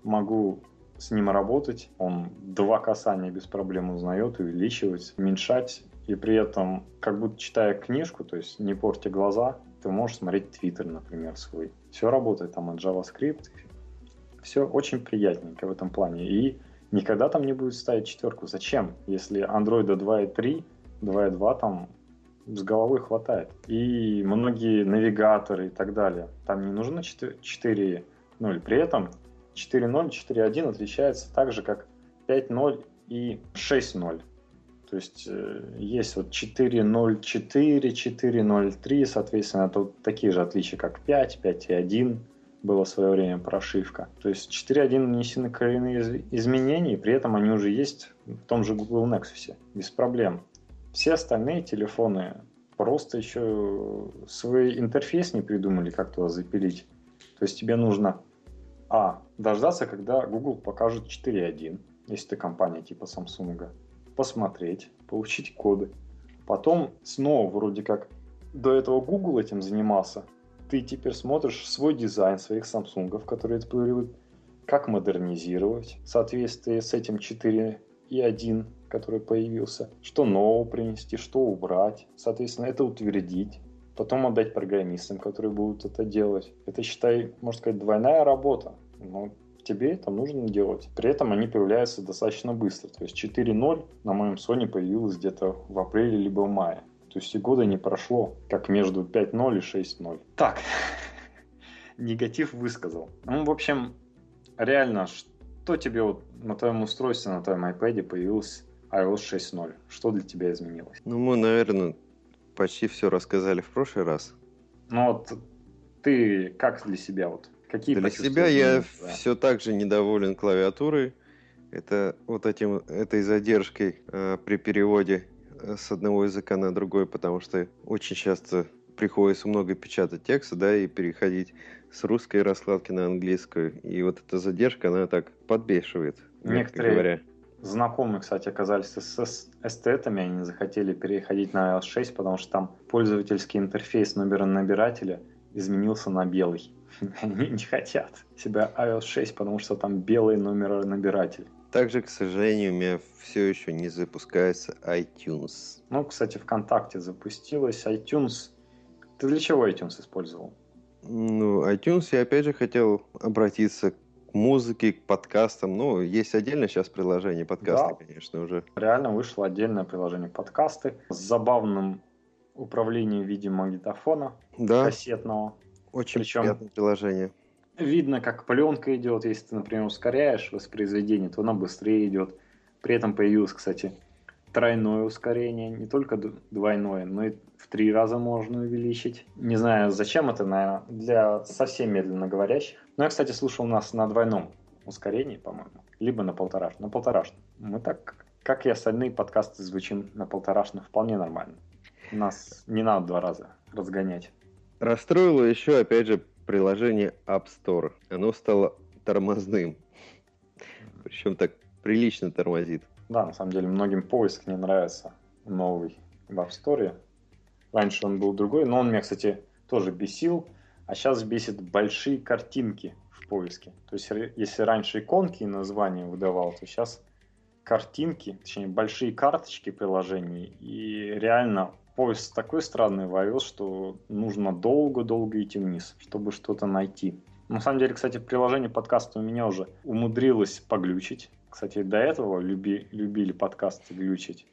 могу с ним работать. Он два касания без проблем узнает, увеличивать, уменьшать. И при этом, как будто читая книжку, то есть не порти глаза, ты можешь смотреть Твиттер, например, свой. Все работает там от JavaScript. Все очень приятненько в этом плане. И никогда там не будет ставить четверку. Зачем? Если Android 2.3, 2.2 там с головой хватает. И многие навигаторы и так далее. Там не нужно 4.0. При этом 4.0, 4.1 отличается так же, как 5.0 и 6.0. То есть э, есть вот 4.0.4, 4.0.3, соответственно, это такие же отличия, как 5, 5.1 была в свое время прошивка. То есть 4.1 внесены коренные изменения, и при этом они уже есть в том же Google Nexus, без проблем. Все остальные телефоны просто еще свой интерфейс не придумали, как туда запилить. То есть тебе нужно а. Дождаться, когда Google покажет 4.1, если ты компания типа Samsung. Посмотреть, получить коды. Потом снова вроде как до этого Google этим занимался. Ты теперь смотришь свой дизайн своих Samsung, которые эксплуатируют, как модернизировать в соответствии с этим 4.1, который появился, что нового принести, что убрать, соответственно, это утвердить, потом отдать программистам, которые будут это делать. Это, считай, можно сказать, двойная работа. Но тебе это нужно делать. При этом они появляются достаточно быстро. То есть 4.0 на моем Sony появилось где-то в апреле либо в мае. То есть и года не прошло, как между 5.0 и 6.0. Так, [LAUGHS] негатив высказал. Ну, в общем, реально, что тебе вот на твоем устройстве, на твоем iPad появилось iOS 6.0? Что для тебя изменилось? Ну, мы, наверное, почти все рассказали в прошлый раз. Ну вот ты как для себя вот? Какие для себя я да? все так же недоволен клавиатурой. Это вот этим, этой задержкой э, при переводе с одного языка на другой, потому что очень часто приходится много печатать текста, да, и переходить с русской раскладки на английскую. И вот эта задержка, она так подбешивает, Некоторые говоря. знакомые, кстати, оказались с эстетами, они захотели переходить на iOS 6, потому что там пользовательский интерфейс номера набирателя изменился на белый. [LAUGHS] Они не хотят себя iOS 6, потому что там белый номер набиратель. Также, к сожалению, у меня все еще не запускается iTunes. Ну, кстати, ВКонтакте запустилась iTunes. Ты для чего iTunes использовал? Ну, iTunes я опять же хотел обратиться к музыке, к подкастам. Ну, есть отдельно сейчас приложение подкасты, да. конечно, уже. Реально вышло отдельное приложение подкасты с забавным управлением в виде магнитофона да. кассетного. Очень Причем приятное приложение. Видно, как пленка идет. Если ты, например, ускоряешь воспроизведение, то она быстрее идет. При этом появилось, кстати, тройное ускорение, не только двойное, но и в три раза можно увеличить. Не знаю, зачем это, наверное, для совсем медленно говорящих. Но я, кстати, слушал нас на двойном ускорении, по-моему, либо на полтораш. На полтораш. Мы так, как и остальные подкасты, звучим на полторашно вполне нормально. Нас не надо два раза разгонять. Расстроило еще, опять же, приложение App Store. Оно стало тормозным. Причем так прилично тормозит. Да, на самом деле многим поиск не нравится новый в App Store. Раньше он был другой, но он меня, кстати, тоже бесил. А сейчас бесит большие картинки в поиске. То есть, если раньше иконки и названия выдавал, то сейчас картинки, точнее, большие карточки приложений. И реально поиск такой странный вовел, что нужно долго-долго идти вниз, чтобы что-то найти. На самом деле, кстати, приложение подкаста у меня уже умудрилось поглючить. Кстати, до этого люби, любили подкасты глючить.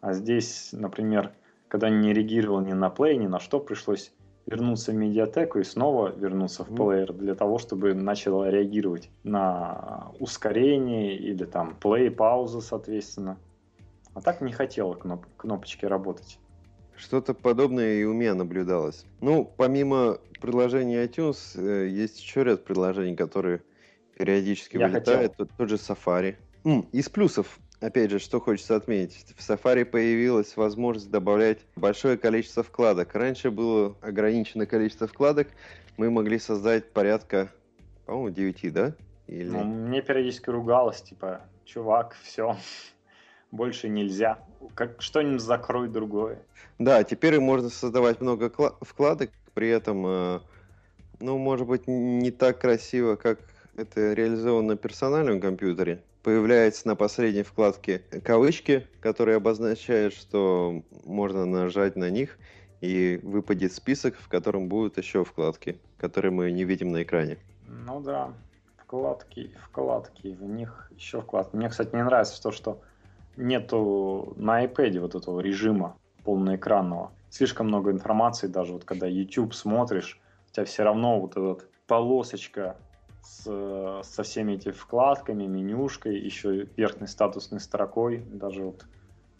А здесь, например, когда не реагировал ни на плей, ни на что, пришлось вернуться в медиатеку и снова вернуться в плеер для того, чтобы начал реагировать на ускорение или там плей, паузы, соответственно. А так не хотела кноп кнопочки работать. Что-то подобное и у меня наблюдалось. Ну, помимо приложения iTunes, э, есть еще ряд приложений, которые периодически Я вылетают. Тот, тот же Safari. М, из плюсов Опять же, что хочется отметить. В Safari появилась возможность добавлять большое количество вкладок. Раньше было ограниченное количество вкладок. Мы могли создать порядка, по-моему, 9, да? Или... Ну, мне периодически ругалось, типа, чувак, все, больше нельзя. Как что-нибудь закрой другое. Да, теперь можно создавать много вкладок, при этом, э, ну, может быть, не так красиво, как это реализовано на персональном компьютере появляется на последней вкладке кавычки, которые обозначают, что можно нажать на них, и выпадет список, в котором будут еще вкладки, которые мы не видим на экране. Ну да, вкладки, вкладки, в них еще вкладки. Мне, кстати, не нравится то, что нету на iPad вот этого режима полноэкранного. Слишком много информации, даже вот когда YouTube смотришь, у тебя все равно вот эта полосочка с, со всеми этими вкладками, менюшкой, еще верхней статусной строкой, даже вот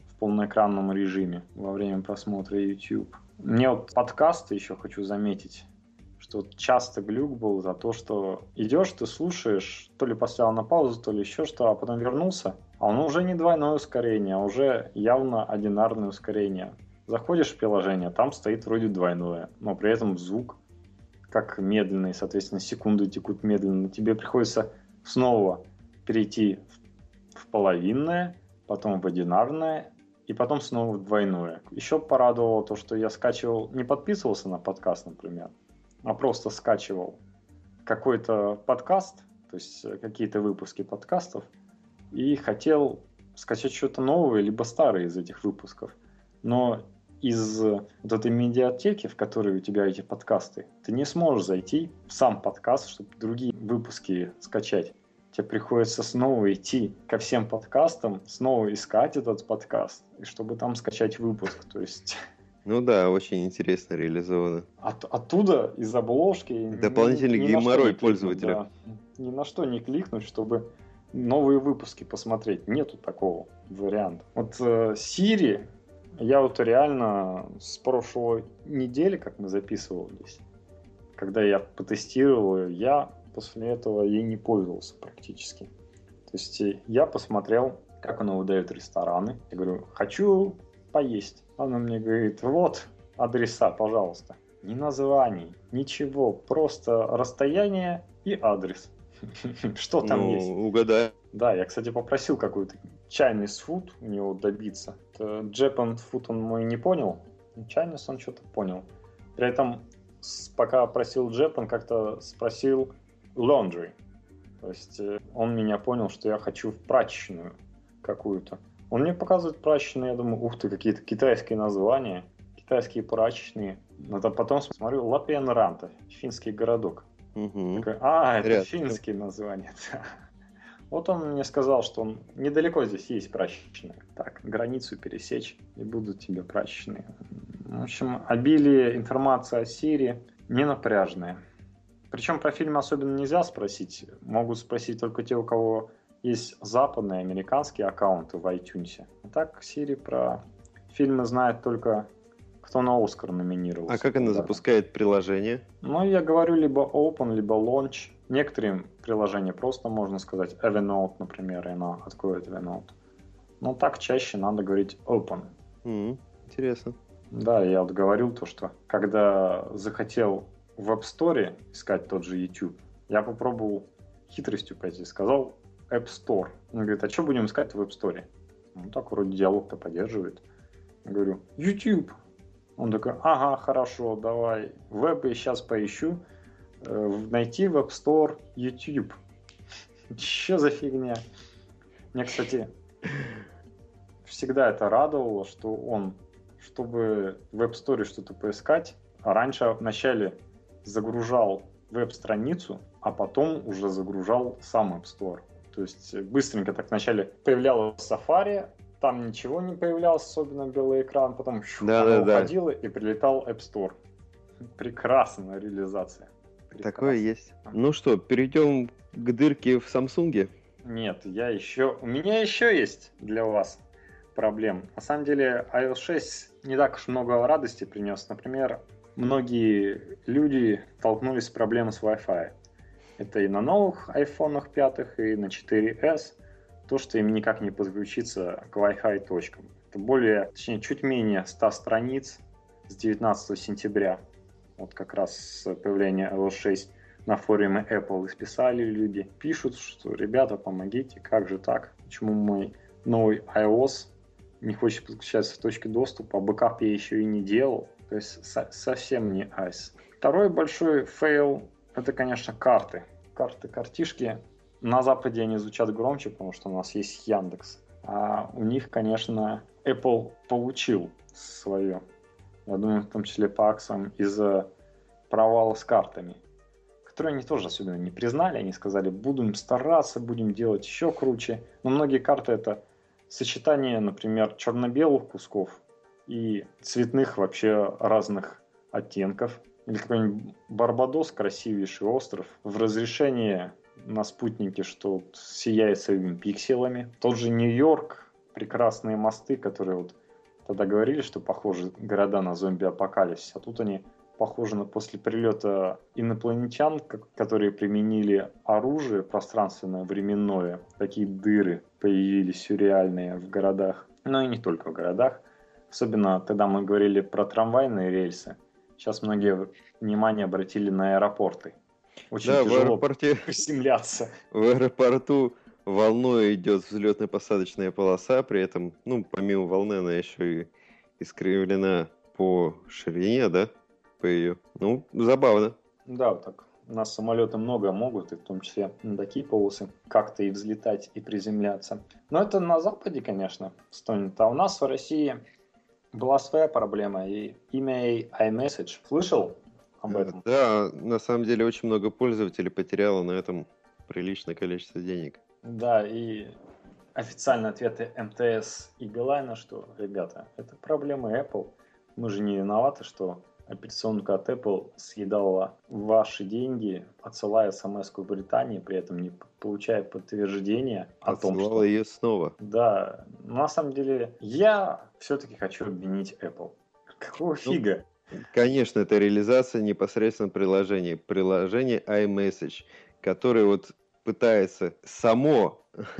в полноэкранном режиме во время просмотра YouTube. Мне вот подкасты еще хочу заметить, что часто глюк был за то, что идешь, ты слушаешь, то ли поставил на паузу, то ли еще что, а потом вернулся, а он уже не двойное ускорение, а уже явно одинарное ускорение. Заходишь в приложение, там стоит вроде двойное, но при этом звук как медленные, соответственно, секунды текут медленно, тебе приходится снова перейти в половинное, потом в одинарное, и потом снова в двойное. Еще порадовало то, что я скачивал, не подписывался на подкаст, например, а просто скачивал какой-то подкаст, то есть какие-то выпуски подкастов, и хотел скачать что-то новое, либо старое из этих выпусков. Но из вот этой медиатеки, в которой у тебя эти подкасты, ты не сможешь зайти в сам подкаст, чтобы другие выпуски скачать. Тебе приходится снова идти ко всем подкастам, снова искать этот подкаст, и чтобы там скачать выпуск. То есть [LAUGHS] ну да, очень интересно реализовано. От, оттуда, из обложки... Дополнительный ни, геморрой пользователя. Да, ни на что не кликнуть, чтобы новые выпуски посмотреть. Нету такого варианта. Вот э, Siri я вот реально с прошлой недели, как мы записывались, когда я потестировал ее, я после этого ей не пользовался практически. То есть э, я посмотрел, как она выдает рестораны. Я говорю, хочу поесть. Она мне говорит, вот адреса, пожалуйста. Ни названий, ничего, просто расстояние и адрес. [LAUGHS] Что там ну, есть? Угадай. Да, я, кстати, попросил какой-то чайный фуд у него добиться. Japan фуд он мой не понял, Чайнис он что-то понял. При этом, пока просил Japan, как-то спросил laundry. То есть э, он меня понял, что я хочу в прачечную какую-то. Он мне показывает прачечную, я думаю, ух ты, какие-то китайские названия, китайские прачечные. Но потом смотрю, Лапиан Ранта, финский городок. Угу. Такой, а, это Ряд. финские названия. [LAUGHS] Вот он мне сказал, что он недалеко здесь есть прачечная. Так, границу пересечь, и будут тебе прачечные. В общем, обилие информации о Сирии не напряжное. Причем про фильм особенно нельзя спросить. Могут спросить только те, у кого есть западные американские аккаунты в iTunes. А так Сири про фильмы знает только кто на Оскар номинировался. А как она да. запускает приложение? Ну, я говорю либо Open, либо Launch. Некоторые приложения просто можно сказать Evernote, например, и она откроет Evernote. Но так чаще надо говорить Open. Mm, интересно. Да, я вот говорил то, что когда захотел в App Store искать тот же YouTube, я попробовал хитростью пойти, сказал App Store. Он говорит, а что будем искать в App Store? Ну так вроде диалог-то поддерживает. Я говорю, YouTube. Он такой, ага, хорошо, давай. Веб я сейчас поищу. Э, найти в App Store YouTube. Че за фигня? Мне, кстати, всегда это радовало, что он, чтобы в App Store что-то поискать, а раньше вначале загружал веб-страницу, а потом уже загружал сам App Store. То есть быстренько так вначале появлялось Safari, там ничего не появлялось, особенно белый экран, потом да, да, уходило да. и прилетал App Store. Прекрасная реализация. Прекрасно. Такое есть. Ну что, перейдем к дырке в Samsung? Нет, я еще... У меня еще есть для вас проблем. На самом деле iOS 6 не так уж много радости принес. Например, многие люди столкнулись с проблемой с Wi-Fi. Это и на новых iPhone 5, и на 4S. То, что им никак не подключиться к Wi-Fi точкам. Это более, точнее, чуть менее 100 страниц с 19 сентября. Вот как раз с появления iOS 6 на форуме Apple исписали люди. Пишут, что ребята, помогите, как же так? Почему мой новый iOS не хочет подключаться к точке доступа, а backup я еще и не делал? То есть со- совсем не ice. Второй большой fail это, конечно, карты. Карты, картишки. На Западе они звучат громче, потому что у нас есть Яндекс. А у них, конечно, Apple получил свое. Я думаю, в том числе по аксам из-за провала с картами. Которые они тоже особенно не признали. Они сказали, будем стараться, будем делать еще круче. Но многие карты это сочетание, например, черно-белых кусков и цветных вообще разных оттенков или какой-нибудь Барбадос, красивейший остров, в разрешении на спутнике, что сияет своими пикселами. Тот же Нью-Йорк, прекрасные мосты, которые вот тогда говорили, что похожи города на зомби-апокалипсис, а тут они похожи на после прилета инопланетян, которые применили оружие пространственное, временное. Такие дыры появились сюрреальные в городах. Но и не только в городах. Особенно тогда мы говорили про трамвайные рельсы. Сейчас многие внимание обратили на аэропорты. Очень да, тяжело в аэропорте... приземляться. [LAUGHS] В аэропорту волной идет взлетно-посадочная полоса, при этом, ну, помимо волны, она еще и искривлена по ширине, да, по ее. Ну, забавно. Да, так. У нас самолеты много могут, и в том числе на такие полосы, как-то и взлетать, и приземляться. Но это на Западе, конечно, стонет. А у нас в России была своя проблема, и имя iMessage. Слышал об э, этом? Да, на самом деле очень много пользователей потеряло на этом приличное количество денег. Да, и официальные ответы МТС и Билайна, что, ребята, это проблема Apple. Мы же не виноваты, что операционка от Apple съедала ваши деньги, отсылая смс в Британии, при этом не получая подтверждения о том, что... ее снова. Да, на самом деле я все-таки хочу обвинить Apple. Какого ну, фига? Конечно, это реализация непосредственно приложения. Приложение iMessage, которое вот пытается само [LAUGHS]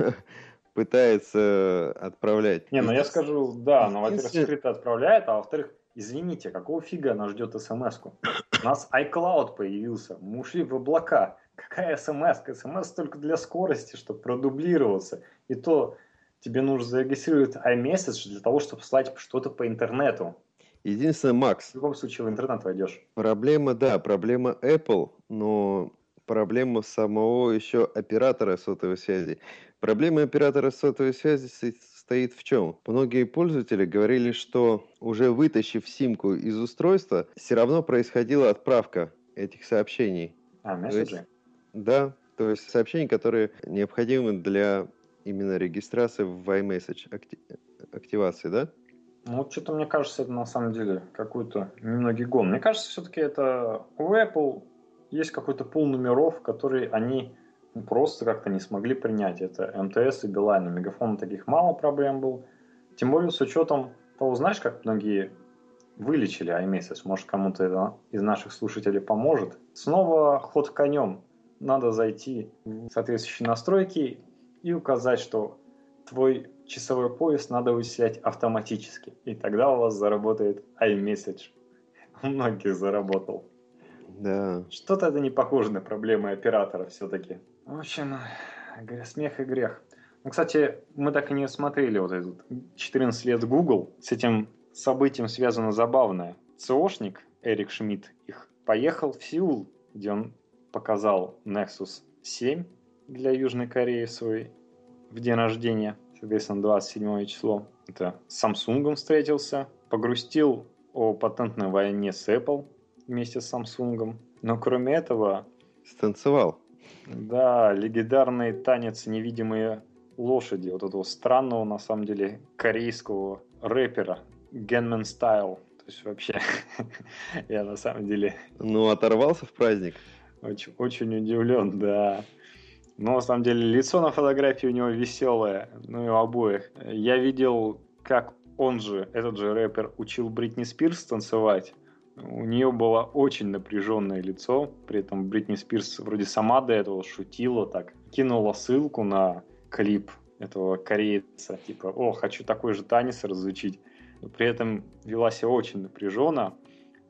пытается отправлять. Не, ну я скажу, да, но, во-первых, скрыто отправляет, а во-вторых, Извините, какого фига она ждет смс-ку? У нас iCloud появился, мы ушли в облака. Какая смс? смс только для скорости, чтобы продублироваться. И то тебе нужно зарегистрировать iMessage для того, чтобы слать что-то по интернету. Единственное, Макс. В любом случае в интернет войдешь. Проблема, да, проблема Apple, но проблема самого еще оператора сотовой связи. Проблема оператора сотовой связи состоит в чем? Многие пользователи говорили, что уже вытащив симку из устройства, все равно происходила отправка этих сообщений. А, месседжи? Да, то есть сообщений, которые необходимы для именно регистрации в iMessage, акти... активации, да? Ну, что-то мне кажется, это на самом деле какой-то немногий гон. Мне кажется, все-таки это у Apple есть какой-то пул номеров, которые они просто как-то не смогли принять это. МТС и Билайн, у Мегафона таких мало проблем был. Тем более с учетом того, знаешь, как многие вылечили iMessage, может кому-то это из наших слушателей поможет. Снова ход конем. Надо зайти в соответствующие настройки и указать, что твой часовой пояс надо вычислять автоматически. И тогда у вас заработает iMessage. У многих заработал. Да. Что-то это не похоже на проблемы оператора все-таки. В общем, смех и грех. Ну, кстати, мы так и не смотрели вот этот 14 лет Google. С этим событием связано забавное. ЦОшник Эрик Шмидт их поехал в Сеул, где он показал Nexus 7 для Южной Кореи свой в день рождения, соответственно, 27 число. Это с Samsung встретился, погрустил о патентной войне с Apple вместе с Samsung. Но кроме этого... Станцевал. Да, легендарный танец «Невидимые лошади», вот этого странного, на самом деле, корейского рэпера Ганмен Style. То есть вообще, [LAUGHS] я на самом деле... Ну, оторвался в праздник. Очень, очень удивлен, да. Но на самом деле лицо на фотографии у него веселое, ну и у обоих. Я видел, как он же, этот же рэпер, учил Бритни Спирс танцевать. У нее было очень напряженное лицо, при этом Бритни Спирс вроде сама до этого шутила так, кинула ссылку на клип этого корейца, типа, о, хочу такой же танец разучить. При этом вела себя очень напряженно.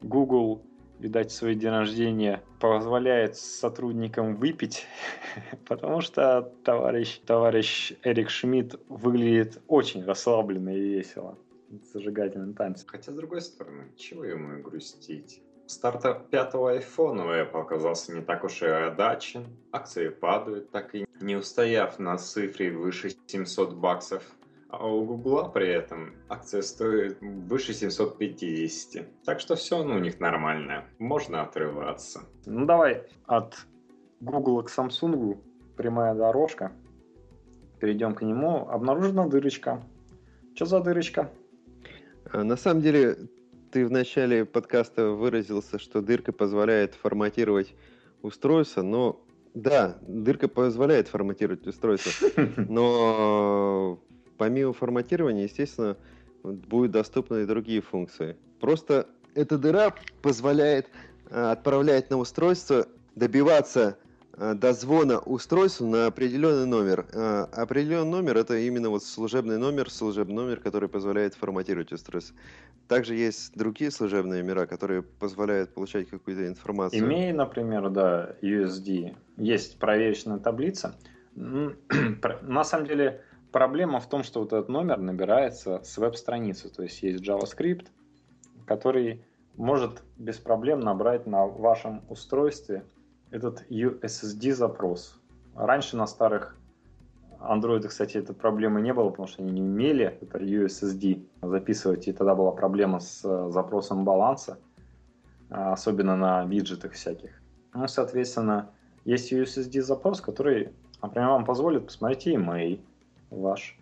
Google видать, в свой день рождения позволяет сотрудникам выпить, [LAUGHS] потому что товарищ, товарищ Эрик Шмидт выглядит очень расслабленно и весело. Зажигательным танцем. Хотя, с другой стороны, чего ему и грустить? Стартап пятого айфона у Apple оказался не так уж и удачен. Акции падают, так и не устояв на цифре выше 700 баксов а у Гугла при этом акция стоит выше 750. Так что все ну, у них нормально. Можно отрываться. Ну давай от Google к Samsung прямая дорожка. Перейдем к нему. Обнаружена дырочка. Что за дырочка? А, на самом деле, ты в начале подкаста выразился, что дырка позволяет форматировать устройство, но да, дырка позволяет форматировать устройство, [LAUGHS] но помимо форматирования, естественно, будут доступны и другие функции. Просто эта дыра позволяет э, отправлять на устройство, добиваться э, дозвона устройству на определенный номер. Э, определенный номер это именно вот служебный номер, служебный номер, который позволяет форматировать устройство. Также есть другие служебные номера, которые позволяют получать какую-то информацию. Имея, например, да, USD, есть проверочная таблица. [CLEARS THROAT] На самом деле, Проблема в том, что вот этот номер набирается с веб-страницы, то есть есть JavaScript, который может без проблем набрать на вашем устройстве этот USSD запрос. Раньше на старых Android, кстати, этой проблемы не было, потому что они не умели это USSD записывать, и тогда была проблема с э, запросом баланса, а, особенно на виджетах всяких. Ну, соответственно, есть USSD запрос, который, например, вам позволит посмотреть email, ваш.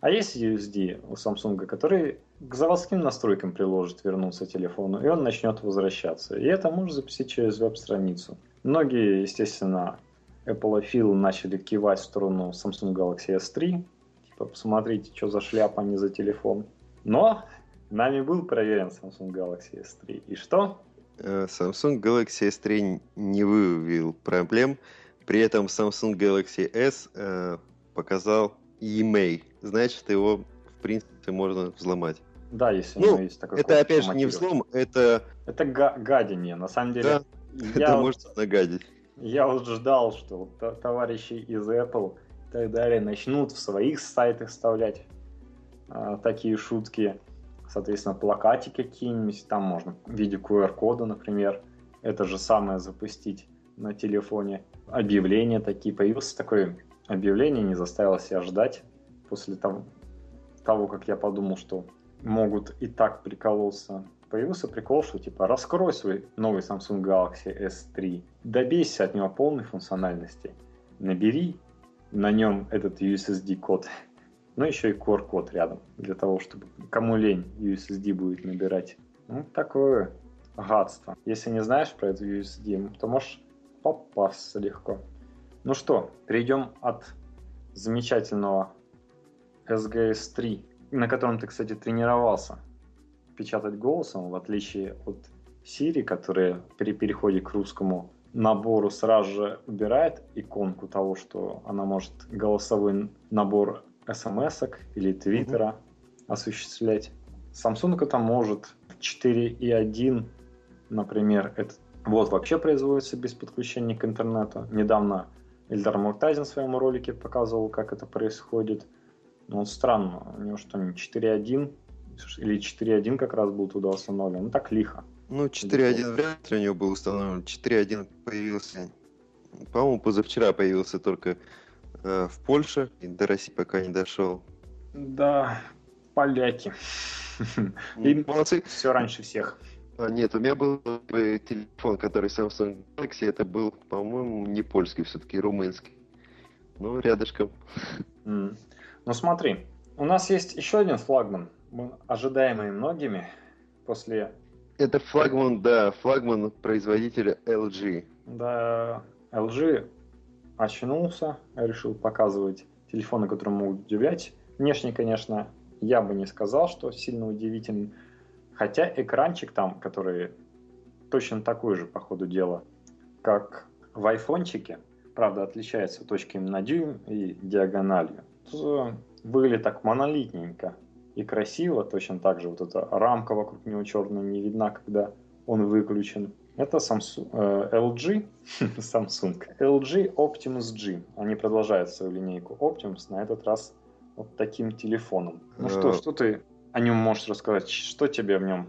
А есть USD у Samsung, который к заводским настройкам приложит вернуться телефону, и он начнет возвращаться. И это можно запустить через веб-страницу. Многие, естественно, Apple Apple начали кивать в сторону Samsung Galaxy S3. Типа, посмотрите, что за шляпа, а не за телефон. Но нами был проверен Samsung Galaxy S3. И что? Э, Samsung Galaxy S3 не выявил проблем. При этом Samsung Galaxy S э, показал e-mail, значит, его, в принципе, можно взломать. Да, если ну, есть такой Это, опять же, не взлом, это... Это га- гадение, на самом деле. Да, [LAUGHS] это вот, может нагадить. Я вот ждал, что товарищи из Apple и так далее начнут в своих сайтах вставлять а, такие шутки, соответственно, плакатики какие-нибудь, там можно в виде QR-кода, например, это же самое запустить на телефоне. Объявления такие. Появился такой объявление не заставило себя ждать после того, того, как я подумал, что могут и так приколоться. Появился прикол, что типа раскрой свой новый Samsung Galaxy S3, добейся от него полной функциональности, набери на нем этот USSD код, [LAUGHS] но еще и Core код рядом, для того, чтобы кому лень USSD будет набирать. Ну, такое гадство. Если не знаешь про эту USSD, то можешь попасться легко. Ну что, перейдем от замечательного SGS3, на котором ты, кстати, тренировался печатать голосом, в отличие от Siri, которая при переходе к русскому набору сразу же убирает иконку того, что она может голосовой набор смс или твиттера mm-hmm. осуществлять. Samsung это может 4.1, например, это вот вообще производится без подключения к интернету. Недавно Эльдар Муртазин в своем ролике показывал, как это происходит. Но вот странно, у него что, не 4.1 Или 4.1 как раз был туда установлен. Ну, так лихо. Ну, 4.1 вряд ли у него был установлен. 4.1 появился, по-моему, позавчера появился только э, в Польше. И до России пока не дошел. Да, поляки. [LAUGHS] И молодцы. Все раньше всех. А, нет, у меня был телефон, который Samsung Galaxy, это был, по-моему, не польский, все-таки румынский. Ну, рядышком. Mm. Ну, смотри, у нас есть еще один флагман, ожидаемый многими после... Это флагман, да, флагман производителя LG. Да, LG очнулся, решил показывать телефоны, которые могут удивлять. Внешне, конечно, я бы не сказал, что сильно удивительный. Хотя экранчик там, который точно такой же по ходу дела, как в айфончике, правда, отличается точками на дюйм и диагональю. Тут выглядит так монолитненько и красиво, точно так же вот эта рамка вокруг него черная не видна, когда он выключен. Это Samsung, э, LG, [LAUGHS] Samsung, LG Optimus G. Они продолжают свою линейку Optimus, на этот раз вот таким телефоном. Ну что, э. что ты о нем можешь рассказать? Что тебе в нем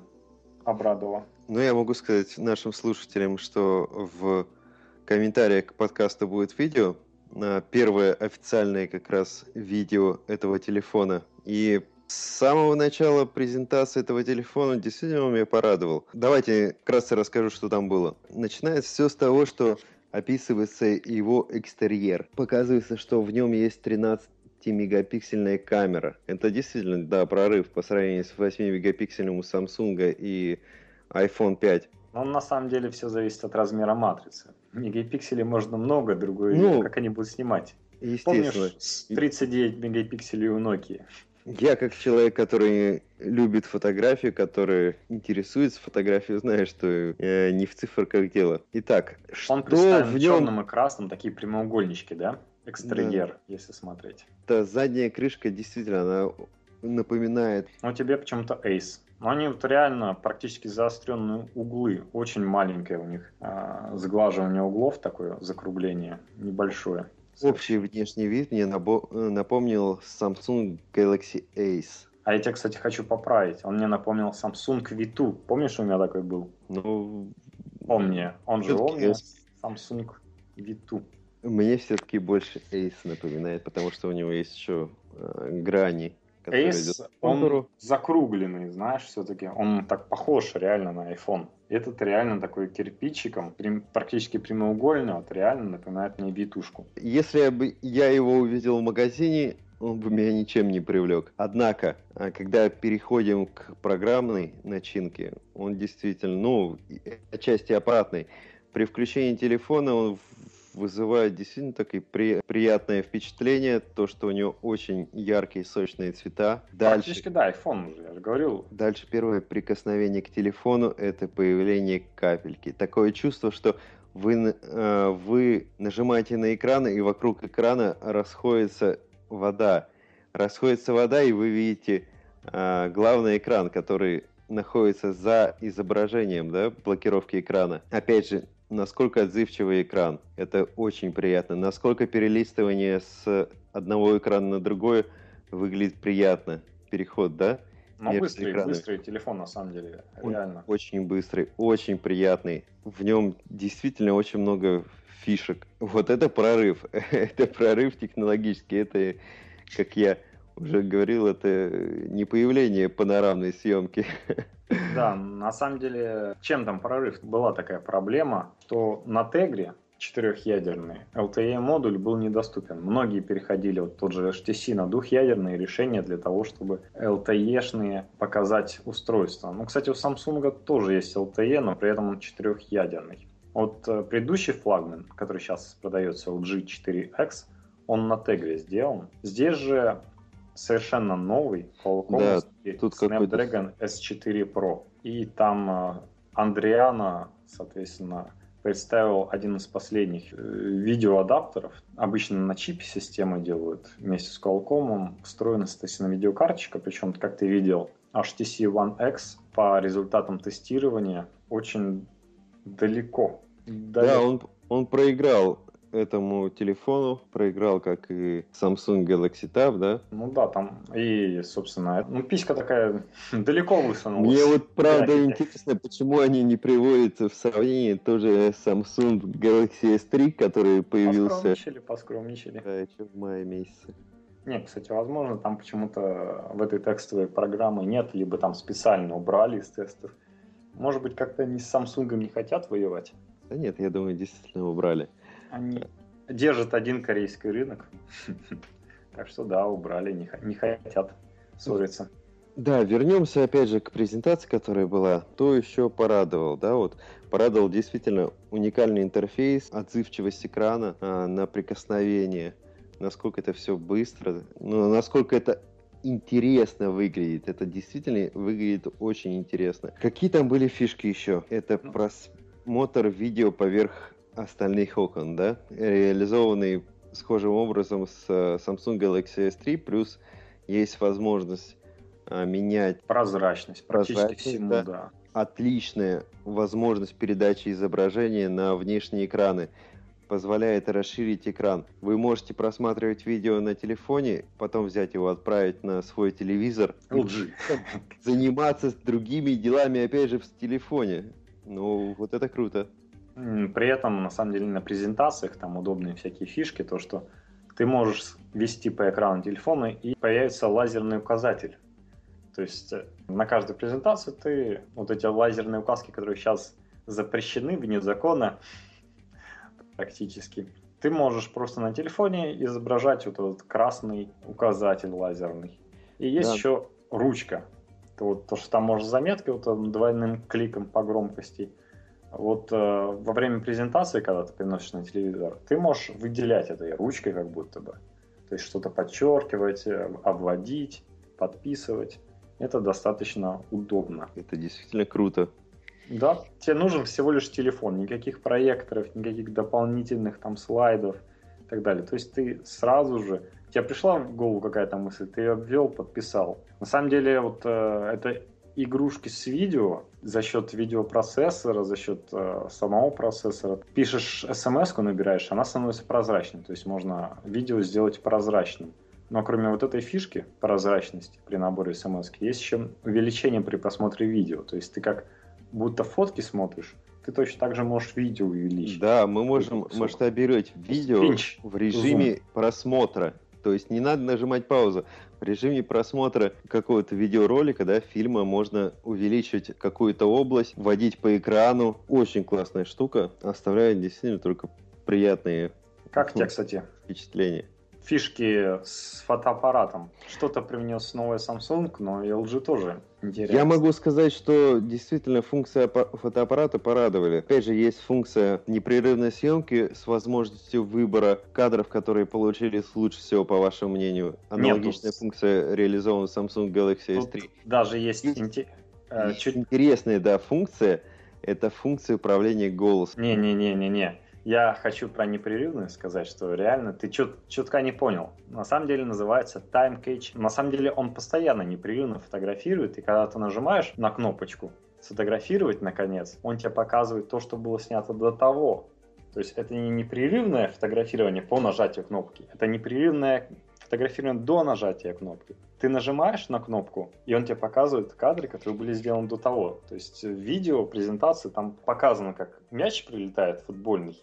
обрадовало? Ну, я могу сказать нашим слушателям, что в комментариях к подкасту будет видео, первое официальное как раз видео этого телефона. И с самого начала презентации этого телефона действительно он меня порадовал. Давайте вкратце расскажу, что там было. Начинается все с того, что описывается его экстерьер. Показывается, что в нем есть 13 мегапиксельная камера. Это действительно, да, прорыв по сравнению с 8-мегапиксельным у Samsung и iPhone 5. Но на самом деле все зависит от размера матрицы. Мегапикселей можно много, другое ну, как они будут снимать. Помнишь, 39 мегапикселей у Nokia? Я как человек, который любит фотографию, который интересуется фотографией, знаю, что э, не в циферках дело. Итак, Он что в нем... черным и красным, такие прямоугольнички, да? Экстерьер, да. если смотреть. Да, задняя крышка действительно, она напоминает... Ну, тебе почему-то Ace. Но они вот реально практически заостренные углы, очень маленькое у них э, сглаживание углов, такое закругление небольшое. Общий внешний вид мне напомнил Samsung Galaxy Ace. А я тебя, кстати, хочу поправить. Он мне напомнил Samsung V2. Помнишь, у меня такой был? Ну, Помни. Он же Omnia, Samsung V2. Мне все-таки больше Ace напоминает, потому что у него есть еще э, грани Ace, он закругленный, знаешь, все-таки. Он так похож реально на iPhone. Этот реально такой кирпичиком, практически прямоугольный, вот реально напоминает мне витушку. Если бы я его увидел в магазине, он бы меня ничем не привлек. Однако, а, когда переходим к программной начинке, он действительно, ну, отчасти аппаратный. При включении телефона он вызывает действительно такое при, приятное впечатление, то, что у него очень яркие, сочные цвета. Дальше, Практически, да, iPhone уже, я же говорил. Дальше первое прикосновение к телефону – это появление капельки. Такое чувство, что вы, э, вы нажимаете на экран, и вокруг экрана расходится вода. Расходится вода, и вы видите э, главный экран, который находится за изображением да, блокировки экрана. Опять же, насколько отзывчивый экран. Это очень приятно. Насколько перелистывание с одного экрана на другой выглядит приятно. Переход, да? Ну, быстрый, быстрый телефон, на самом деле, реально. очень быстрый, очень приятный. В нем действительно очень много фишек. Вот это прорыв. [LAUGHS] это прорыв технологический. Это, как я уже говорил, это не появление панорамной съемки. [LAUGHS] Да, на самом деле, чем там прорыв? Была такая проблема, что на Тегре четырехъядерный LTE-модуль был недоступен. Многие переходили, вот тот же HTC, на двухъядерные решения для того, чтобы LTE-шные показать устройства. Ну, кстати, у Samsung тоже есть LTE, но при этом он четырехъядерный. Вот э, предыдущий флагман, который сейчас продается, LG 4X, он на Тегре сделан. Здесь же совершенно новый Qualcomm да, тут Snapdragon S4 Pro. И там э, Андриана, соответственно, представил один из последних э, видеоадаптеров. Обычно на чипе системы делают вместе с Qualcomm. Встроена, соответственно, видеокарточка. Причем, как ты видел, HTC One X по результатам тестирования очень далеко. далеко. Да, он, он проиграл этому телефону, проиграл, как и Samsung Galaxy Tab, да? Ну да, там и, собственно, ну писька такая [LAUGHS] далеко высунулась. Мне вот правда да, интересно, почему они не приводят в сравнение тоже Samsung Galaxy S3, который появился... Поскромничали, поскромничали. Да, еще в мае месяце. Нет, кстати, возможно, там почему-то в этой текстовой программе нет, либо там специально убрали из тестов. Может быть, как-то они с Samsung не хотят воевать? Да нет, я думаю, действительно убрали. Они держат один корейский рынок. [LAUGHS] Так что да, убрали, не, не хотят ссориться. Да, вернемся опять же к презентации, которая была. То еще порадовал, да, вот порадовал действительно уникальный интерфейс, отзывчивость экрана а, на прикосновение, насколько это все быстро, ну, насколько это интересно выглядит. Это действительно выглядит очень интересно. Какие там были фишки еще? Это ну. просмотр видео поверх остальных окон, да, реализованный схожим образом с э, Samsung Galaxy S3, плюс есть возможность а, менять прозрачность, прозрачность всему, да. да. Отличная возможность передачи изображения на внешние экраны позволяет расширить экран. Вы можете просматривать видео на телефоне, потом взять его, отправить на свой телевизор. LG. Заниматься другими делами, опять же, в телефоне. Ну, вот это круто. При этом, на самом деле, на презентациях там удобные всякие фишки, то, что ты можешь вести по экрану телефона и появится лазерный указатель. То есть э, на каждой презентации ты вот эти лазерные указки, которые сейчас запрещены вне закона практически, ты можешь просто на телефоне изображать вот этот красный указатель лазерный. И есть да. еще ручка. То, вот, то, что там можешь заметки вот двойным кликом по громкости – вот э, во время презентации, когда ты приносишь на телевизор, ты можешь выделять этой ручкой как будто бы. То есть что-то подчеркивать, э, обводить, подписывать. Это достаточно удобно. Это действительно круто. Да, тебе нужен всего лишь телефон, никаких проекторов, никаких дополнительных там слайдов и так далее. То есть ты сразу же, тебе пришла в голову какая-то мысль, ты ее ввел, подписал. На самом деле вот э, это игрушки с видео за счет видеопроцессора, за счет э, самого процессора. Пишешь смс набираешь, она становится прозрачной. То есть можно видео сделать прозрачным. Но кроме вот этой фишки прозрачности при наборе смс, есть еще увеличение при просмотре видео. То есть ты как будто фотки смотришь, ты точно так же можешь видео увеличить. Да, мы можем масштабировать видео Пинч. в режиме Зум. просмотра. То есть не надо нажимать паузу. В режиме просмотра какого-то видеоролика, да, фильма можно увеличивать какую-то область, вводить по экрану. Очень классная штука. Оставляет действительно только приятные как тебе, кстати, впечатления фишки с фотоаппаратом. Что-то привнес новый Samsung, но LG тоже интересно. Я могу сказать, что действительно функция фотоаппарата порадовали. Опять же, есть функция непрерывной съемки с возможностью выбора кадров, которые получились лучше всего, по вашему мнению. Аналогичная Нет, тут... функция реализована в Samsung Galaxy S3. Даже есть, есть, инте... Э, есть чуть... интересная да, функция. Это функция управления голосом. Не-не-не-не-не. Я хочу про непрерывность сказать, что реально ты чет, четко не понял. На самом деле называется time catch. На самом деле он постоянно непрерывно фотографирует, и когда ты нажимаешь на кнопочку сфотографировать наконец, он тебе показывает то, что было снято до того. То есть это не непрерывное фотографирование по нажатию кнопки, это непрерывное фотографирование до нажатия кнопки. Ты нажимаешь на кнопку, и он тебе показывает кадры, которые были сделаны до того. То есть видео, презентации там показано, как мяч прилетает футбольный,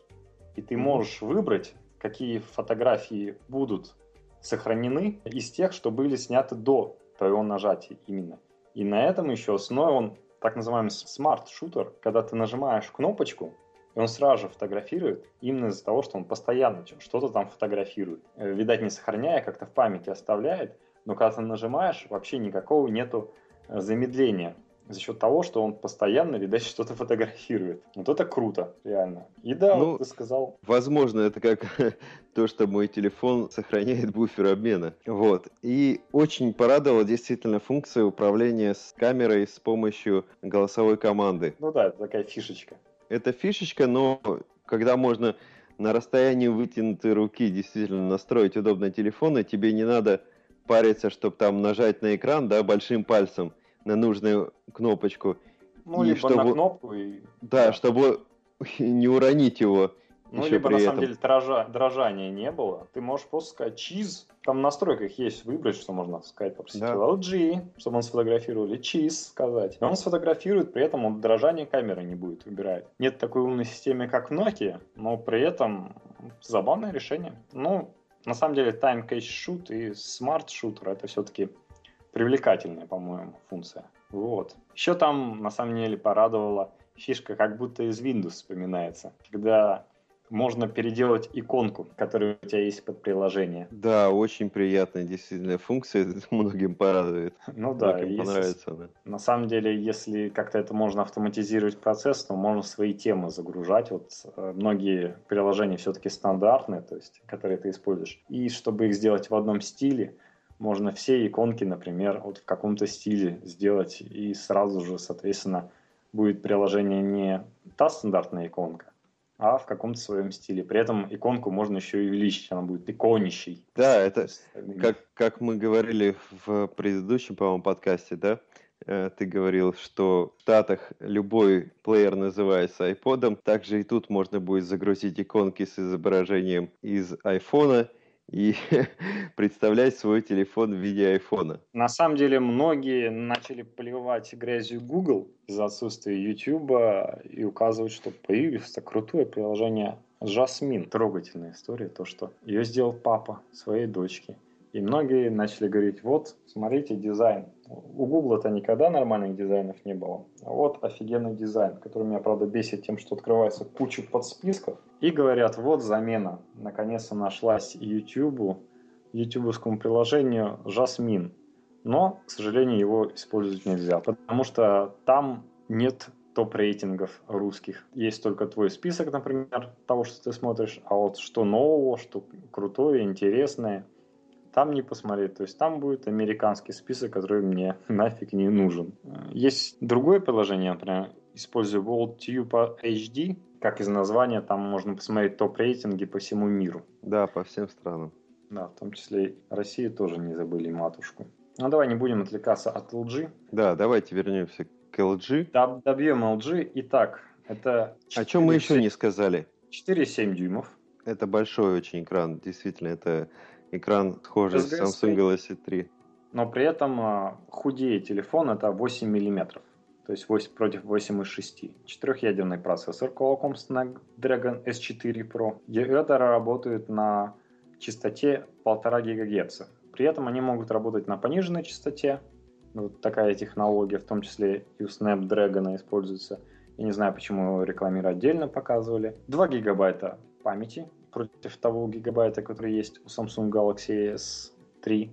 и ты можешь выбрать, какие фотографии будут сохранены из тех, что были сняты до твоего нажатия именно. И на этой же основе он так называемый smart shutter, когда ты нажимаешь кнопочку, и он сразу же фотографирует, именно из-за того, что он постоянно что-то там фотографирует. Э, видать, не сохраняя, как-то в памяти оставляет, но когда ты нажимаешь, вообще никакого нету э, замедления за счет того, что он постоянно, видать, [LAUGHS] что-то фотографирует. Вот это круто, реально. И да, ну, вот ты сказал. Возможно, это как [LAUGHS] то, что мой телефон [LAUGHS] сохраняет буфер обмена. Вот. И очень порадовала действительно функция управления с камерой с помощью голосовой команды. Ну да, это такая фишечка. Это фишечка, но когда можно на расстоянии вытянутой руки действительно настроить удобный телефон, и тебе не надо париться, чтобы там нажать на экран, да, большим пальцем на нужную кнопочку. Ну, и либо чтобы... на кнопку и... Да, чтобы [LAUGHS] не уронить его Ну, Еще либо на самом этом... деле дрожа, дрожания не было. Ты можешь просто сказать чиз. Там в настройках есть выбрать, что можно сказать. Попросить да. LG, чтобы он сфотографировали, чиз сказать. И он сфотографирует, при этом он дрожание камеры не будет выбирать. Нет такой умной системы, как в Nokia, но при этом забавное решение. Ну, на самом деле, Time Cache Shoot и Smart Shooter это все-таки привлекательная, по-моему, функция. Вот. Еще там, на самом деле, порадовала фишка, как будто из Windows вспоминается. Когда можно переделать иконку, которая у тебя есть под приложение. Да, очень приятная действительно функция, [LAUGHS] многим порадует. Ну да, если, понравится она. На самом деле, если как-то это можно автоматизировать процесс, то можно свои темы загружать. Вот э, многие приложения все-таки стандартные, то есть, которые ты используешь. И чтобы их сделать в одном стиле, можно все иконки, например, вот в каком-то стиле сделать, и сразу же, соответственно, будет приложение не та стандартная иконка, а в каком-то своем стиле. При этом иконку можно еще и увеличить, она будет иконищей. Да, это как, как мы говорили в предыдущем, по-моему, подкасте, да? Э, ты говорил, что в Штатах любой плеер называется iPod, также и тут можно будет загрузить иконки с изображением из iPhone и [LAUGHS] представлять свой телефон в виде айфона. На самом деле многие начали поливать грязью Google из-за отсутствия YouTube и указывать, что появилось крутое приложение Жасмин. Трогательная история, то, что ее сделал папа своей дочке. И многие начали говорить, вот, смотрите, дизайн. У Гугла-то никогда нормальных дизайнов не было. А вот офигенный дизайн, который меня, правда, бесит тем, что открывается куча подсписков. И говорят, вот замена. Наконец-то нашлась YouTube, ютубовскому приложению Жасмин. Но, к сожалению, его использовать нельзя, потому что там нет топ-рейтингов русских. Есть только твой список, например, того, что ты смотришь, а вот что нового, что крутое, интересное – там не посмотреть. То есть там будет американский список, который мне [LAUGHS] нафиг не нужен. Есть другое приложение, например, использую WorldTube HD. Как из названия, там можно посмотреть топ-рейтинги по всему миру. Да, по всем странам. Да, в том числе и Россию тоже не забыли матушку. Ну давай не будем отвлекаться от LG. Да, давайте вернемся к LG. Да, добьем LG. Итак, это... 4, О чем мы еще не сказали? 4,7 дюймов. Это большой очень экран, действительно, это Экран схожий с Samsung Galaxy 3. Но при этом а, худее телефон это 8 мм. То есть 8 против 8,6. Четырехъядерный процессор Qualcomm Snapdragon S4 Pro. Генераторы работают на частоте 1,5 ГГц. При этом они могут работать на пониженной частоте. Вот такая технология, в том числе и у Snapdragon используется. Я не знаю, почему рекламировать отдельно показывали. 2 гигабайта памяти против того гигабайта, который есть у Samsung Galaxy S3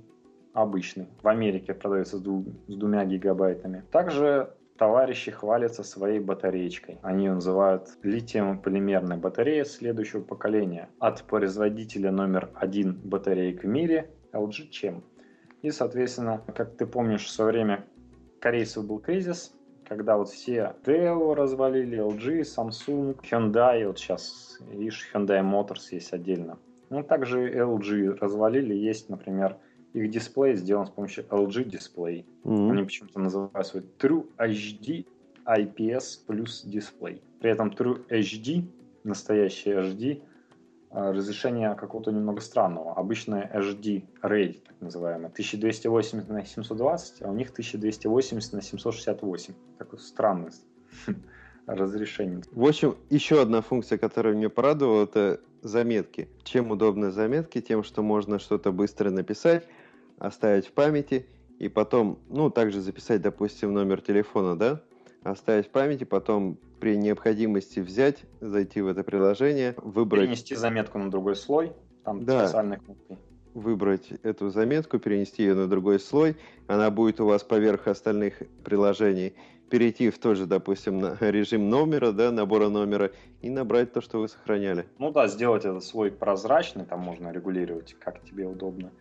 обычный. В Америке продается с, дву, с двумя гигабайтами. Также товарищи хвалятся своей батареечкой. Они ее называют литиево-полимерной батареей следующего поколения. От производителя номер один батареек в мире LG Chem. И, соответственно, как ты помнишь, в свое время корейцев был кризис, когда вот все Dell развалили, LG, Samsung, Hyundai, вот сейчас, видишь, Hyundai Motors есть отдельно. Ну, также LG развалили, есть, например, их дисплей сделан с помощью LG дисплей. Mm-hmm. Они почему-то называют свой True HD IPS плюс дисплей. При этом True HD, настоящий HD, разрешение какого-то немного странного. Обычно HD RAID, так называемое, 1280 на 720, а у них 1280 на 768. Такое странное разрешение. В общем, еще одна функция, которая меня порадовала, это заметки. Чем удобны заметки? Тем, что можно что-то быстро написать, оставить в памяти, и потом, ну, также записать, допустим, номер телефона, да, оставить в памяти, потом при необходимости взять, зайти в это приложение, выбрать... Перенести заметку на другой слой, там да. специальной кнопкой. Выбрать эту заметку, перенести ее на другой слой, она будет у вас поверх остальных приложений, перейти в тот же, допустим, на [LAUGHS] режим номера, да, набора номера, и набрать то, что вы сохраняли. Ну да, сделать этот слой прозрачный, там можно регулировать, как тебе удобно,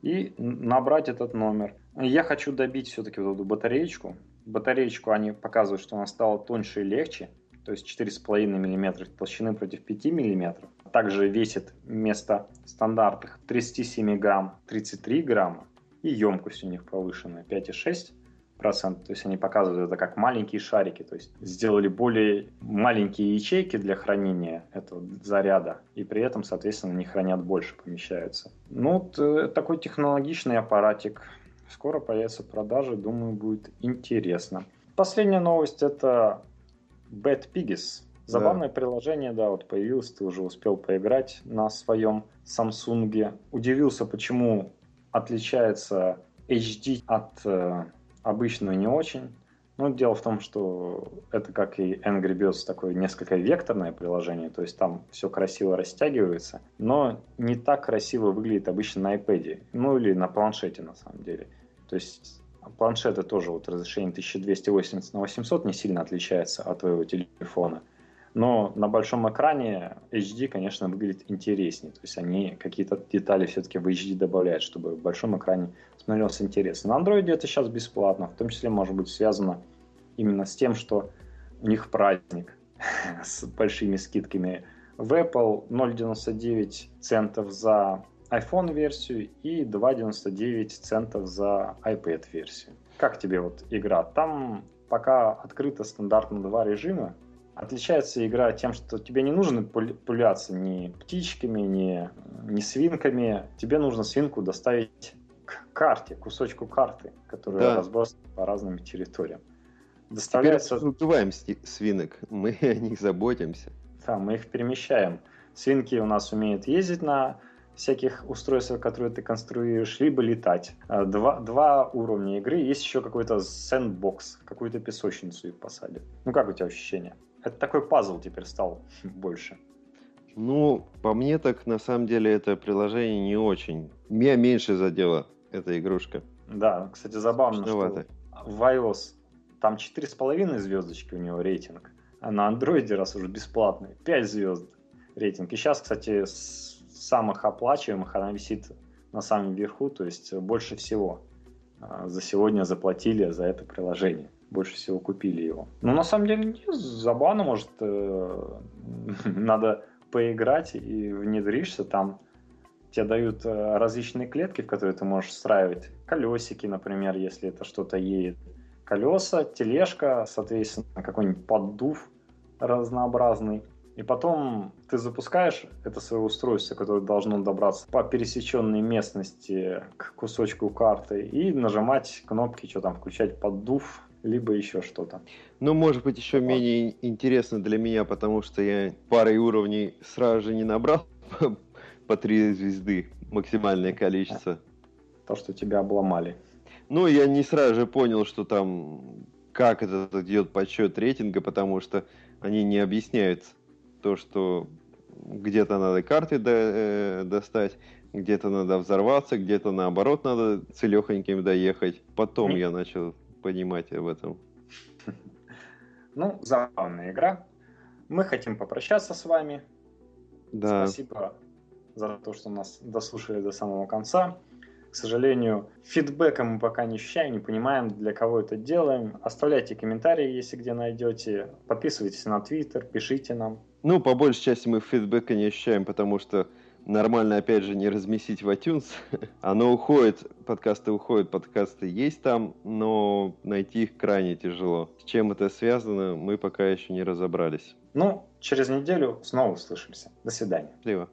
и набрать этот номер. Я хочу добить все-таки вот эту батареечку, батареечку они показывают, что она стала тоньше и легче, то есть 4,5 мм толщины против 5 мм. Также весит вместо стандартных 37 грамм 33 грамма. И емкость у них повышенная 5,6 10%. То есть они показывают это как маленькие шарики. То есть сделали более маленькие ячейки для хранения этого заряда. И при этом, соответственно, они хранят больше, помещаются. Ну, вот, э, такой технологичный аппаратик. Скоро появятся продажи. Думаю, будет интересно. Последняя новость это Bad Piggies. Забавное да. приложение, да, вот появилось, ты уже успел поиграть на своем Samsung. Удивился, почему отличается HD от э, обычного не очень. Ну, дело в том, что это как и Angry Birds, такое несколько векторное приложение, то есть там все красиво растягивается, но не так красиво выглядит обычно на iPad, ну или на планшете на самом деле. То есть планшеты тоже вот разрешение 1280 на 800 не сильно отличается от твоего телефона. Но на большом экране HD, конечно, выглядит интереснее. То есть они какие-то детали все-таки в HD добавляют, чтобы в большом экране смотрелся интересно. На Android это сейчас бесплатно, в том числе может быть связано именно с тем, что у них праздник [LAUGHS] с большими скидками. В Apple 0,99 центов за iPhone-версию и 2,99 центов за iPad-версию. Как тебе вот игра? Там пока открыто стандартно два режима. Отличается игра тем, что тебе не нужно пуляться ни птичками, ни, ни свинками. Тебе нужно свинку доставить к карте, кусочку карты, которая да. разбросана по разным территориям. Доставляется... Теперь убиваем свинок, мы [LAUGHS] о них заботимся. Да, мы их перемещаем. Свинки у нас умеют ездить на всяких устройствах, которые ты конструируешь, либо летать. А, два, два уровня игры. Есть еще какой-то сэндбокс, какую-то песочницу и посадят. Ну, как у тебя ощущения? Это такой пазл теперь стал больше. Ну, по мне так, на самом деле, это приложение не очень. Меня меньше задела эта игрушка. Да, кстати, забавно, что в iOS там 4,5 звездочки у него рейтинг, а на андроиде, раз уже бесплатный, 5 звезд рейтинг. И сейчас, кстати, с самых оплачиваемых она висит на самом верху, то есть больше всего а, за сегодня заплатили за это приложение больше всего купили его. Ну, на самом деле, не забавно, может, э, [LAUGHS] надо поиграть и внедришься там. Тебе дают э, различные клетки, в которые ты можешь встраивать колесики, например, если это что-то едет. Колеса, тележка, соответственно, какой-нибудь поддув разнообразный. И потом ты запускаешь это свое устройство, которое должно добраться по пересеченной местности к кусочку карты и нажимать кнопки, что там, включать поддув, либо еще что-то. Ну, может быть, еще менее интересно для меня, потому что я парой уровней сразу же не набрал [LAUGHS] по три звезды, максимальное количество. То, что тебя обломали. Ну, я не сразу же понял, что там, как это идет подсчет рейтинга, потому что они не объясняют то, что где-то надо карты до, э, достать, где-то надо взорваться, где-то наоборот надо целехоньким доехать. Потом я начал понимать об этом. [LAUGHS] Ну, забавная игра. Мы хотим попрощаться с вами. Да. Спасибо за то, что нас дослушали до самого конца. К сожалению, фидбэка мы пока не ощущаем, не понимаем, для кого это делаем. Оставляйте комментарии, если где найдете. Подписывайтесь на Твиттер, пишите нам. Ну, по большей части мы фидбэка не ощущаем, потому что нормально, опять же, не разместить в iTunes. [LAUGHS] Оно уходит, подкасты уходят, подкасты есть там, но найти их крайне тяжело. С чем это связано, мы пока еще не разобрались. Ну, через неделю снова услышимся. До свидания. Счастливо.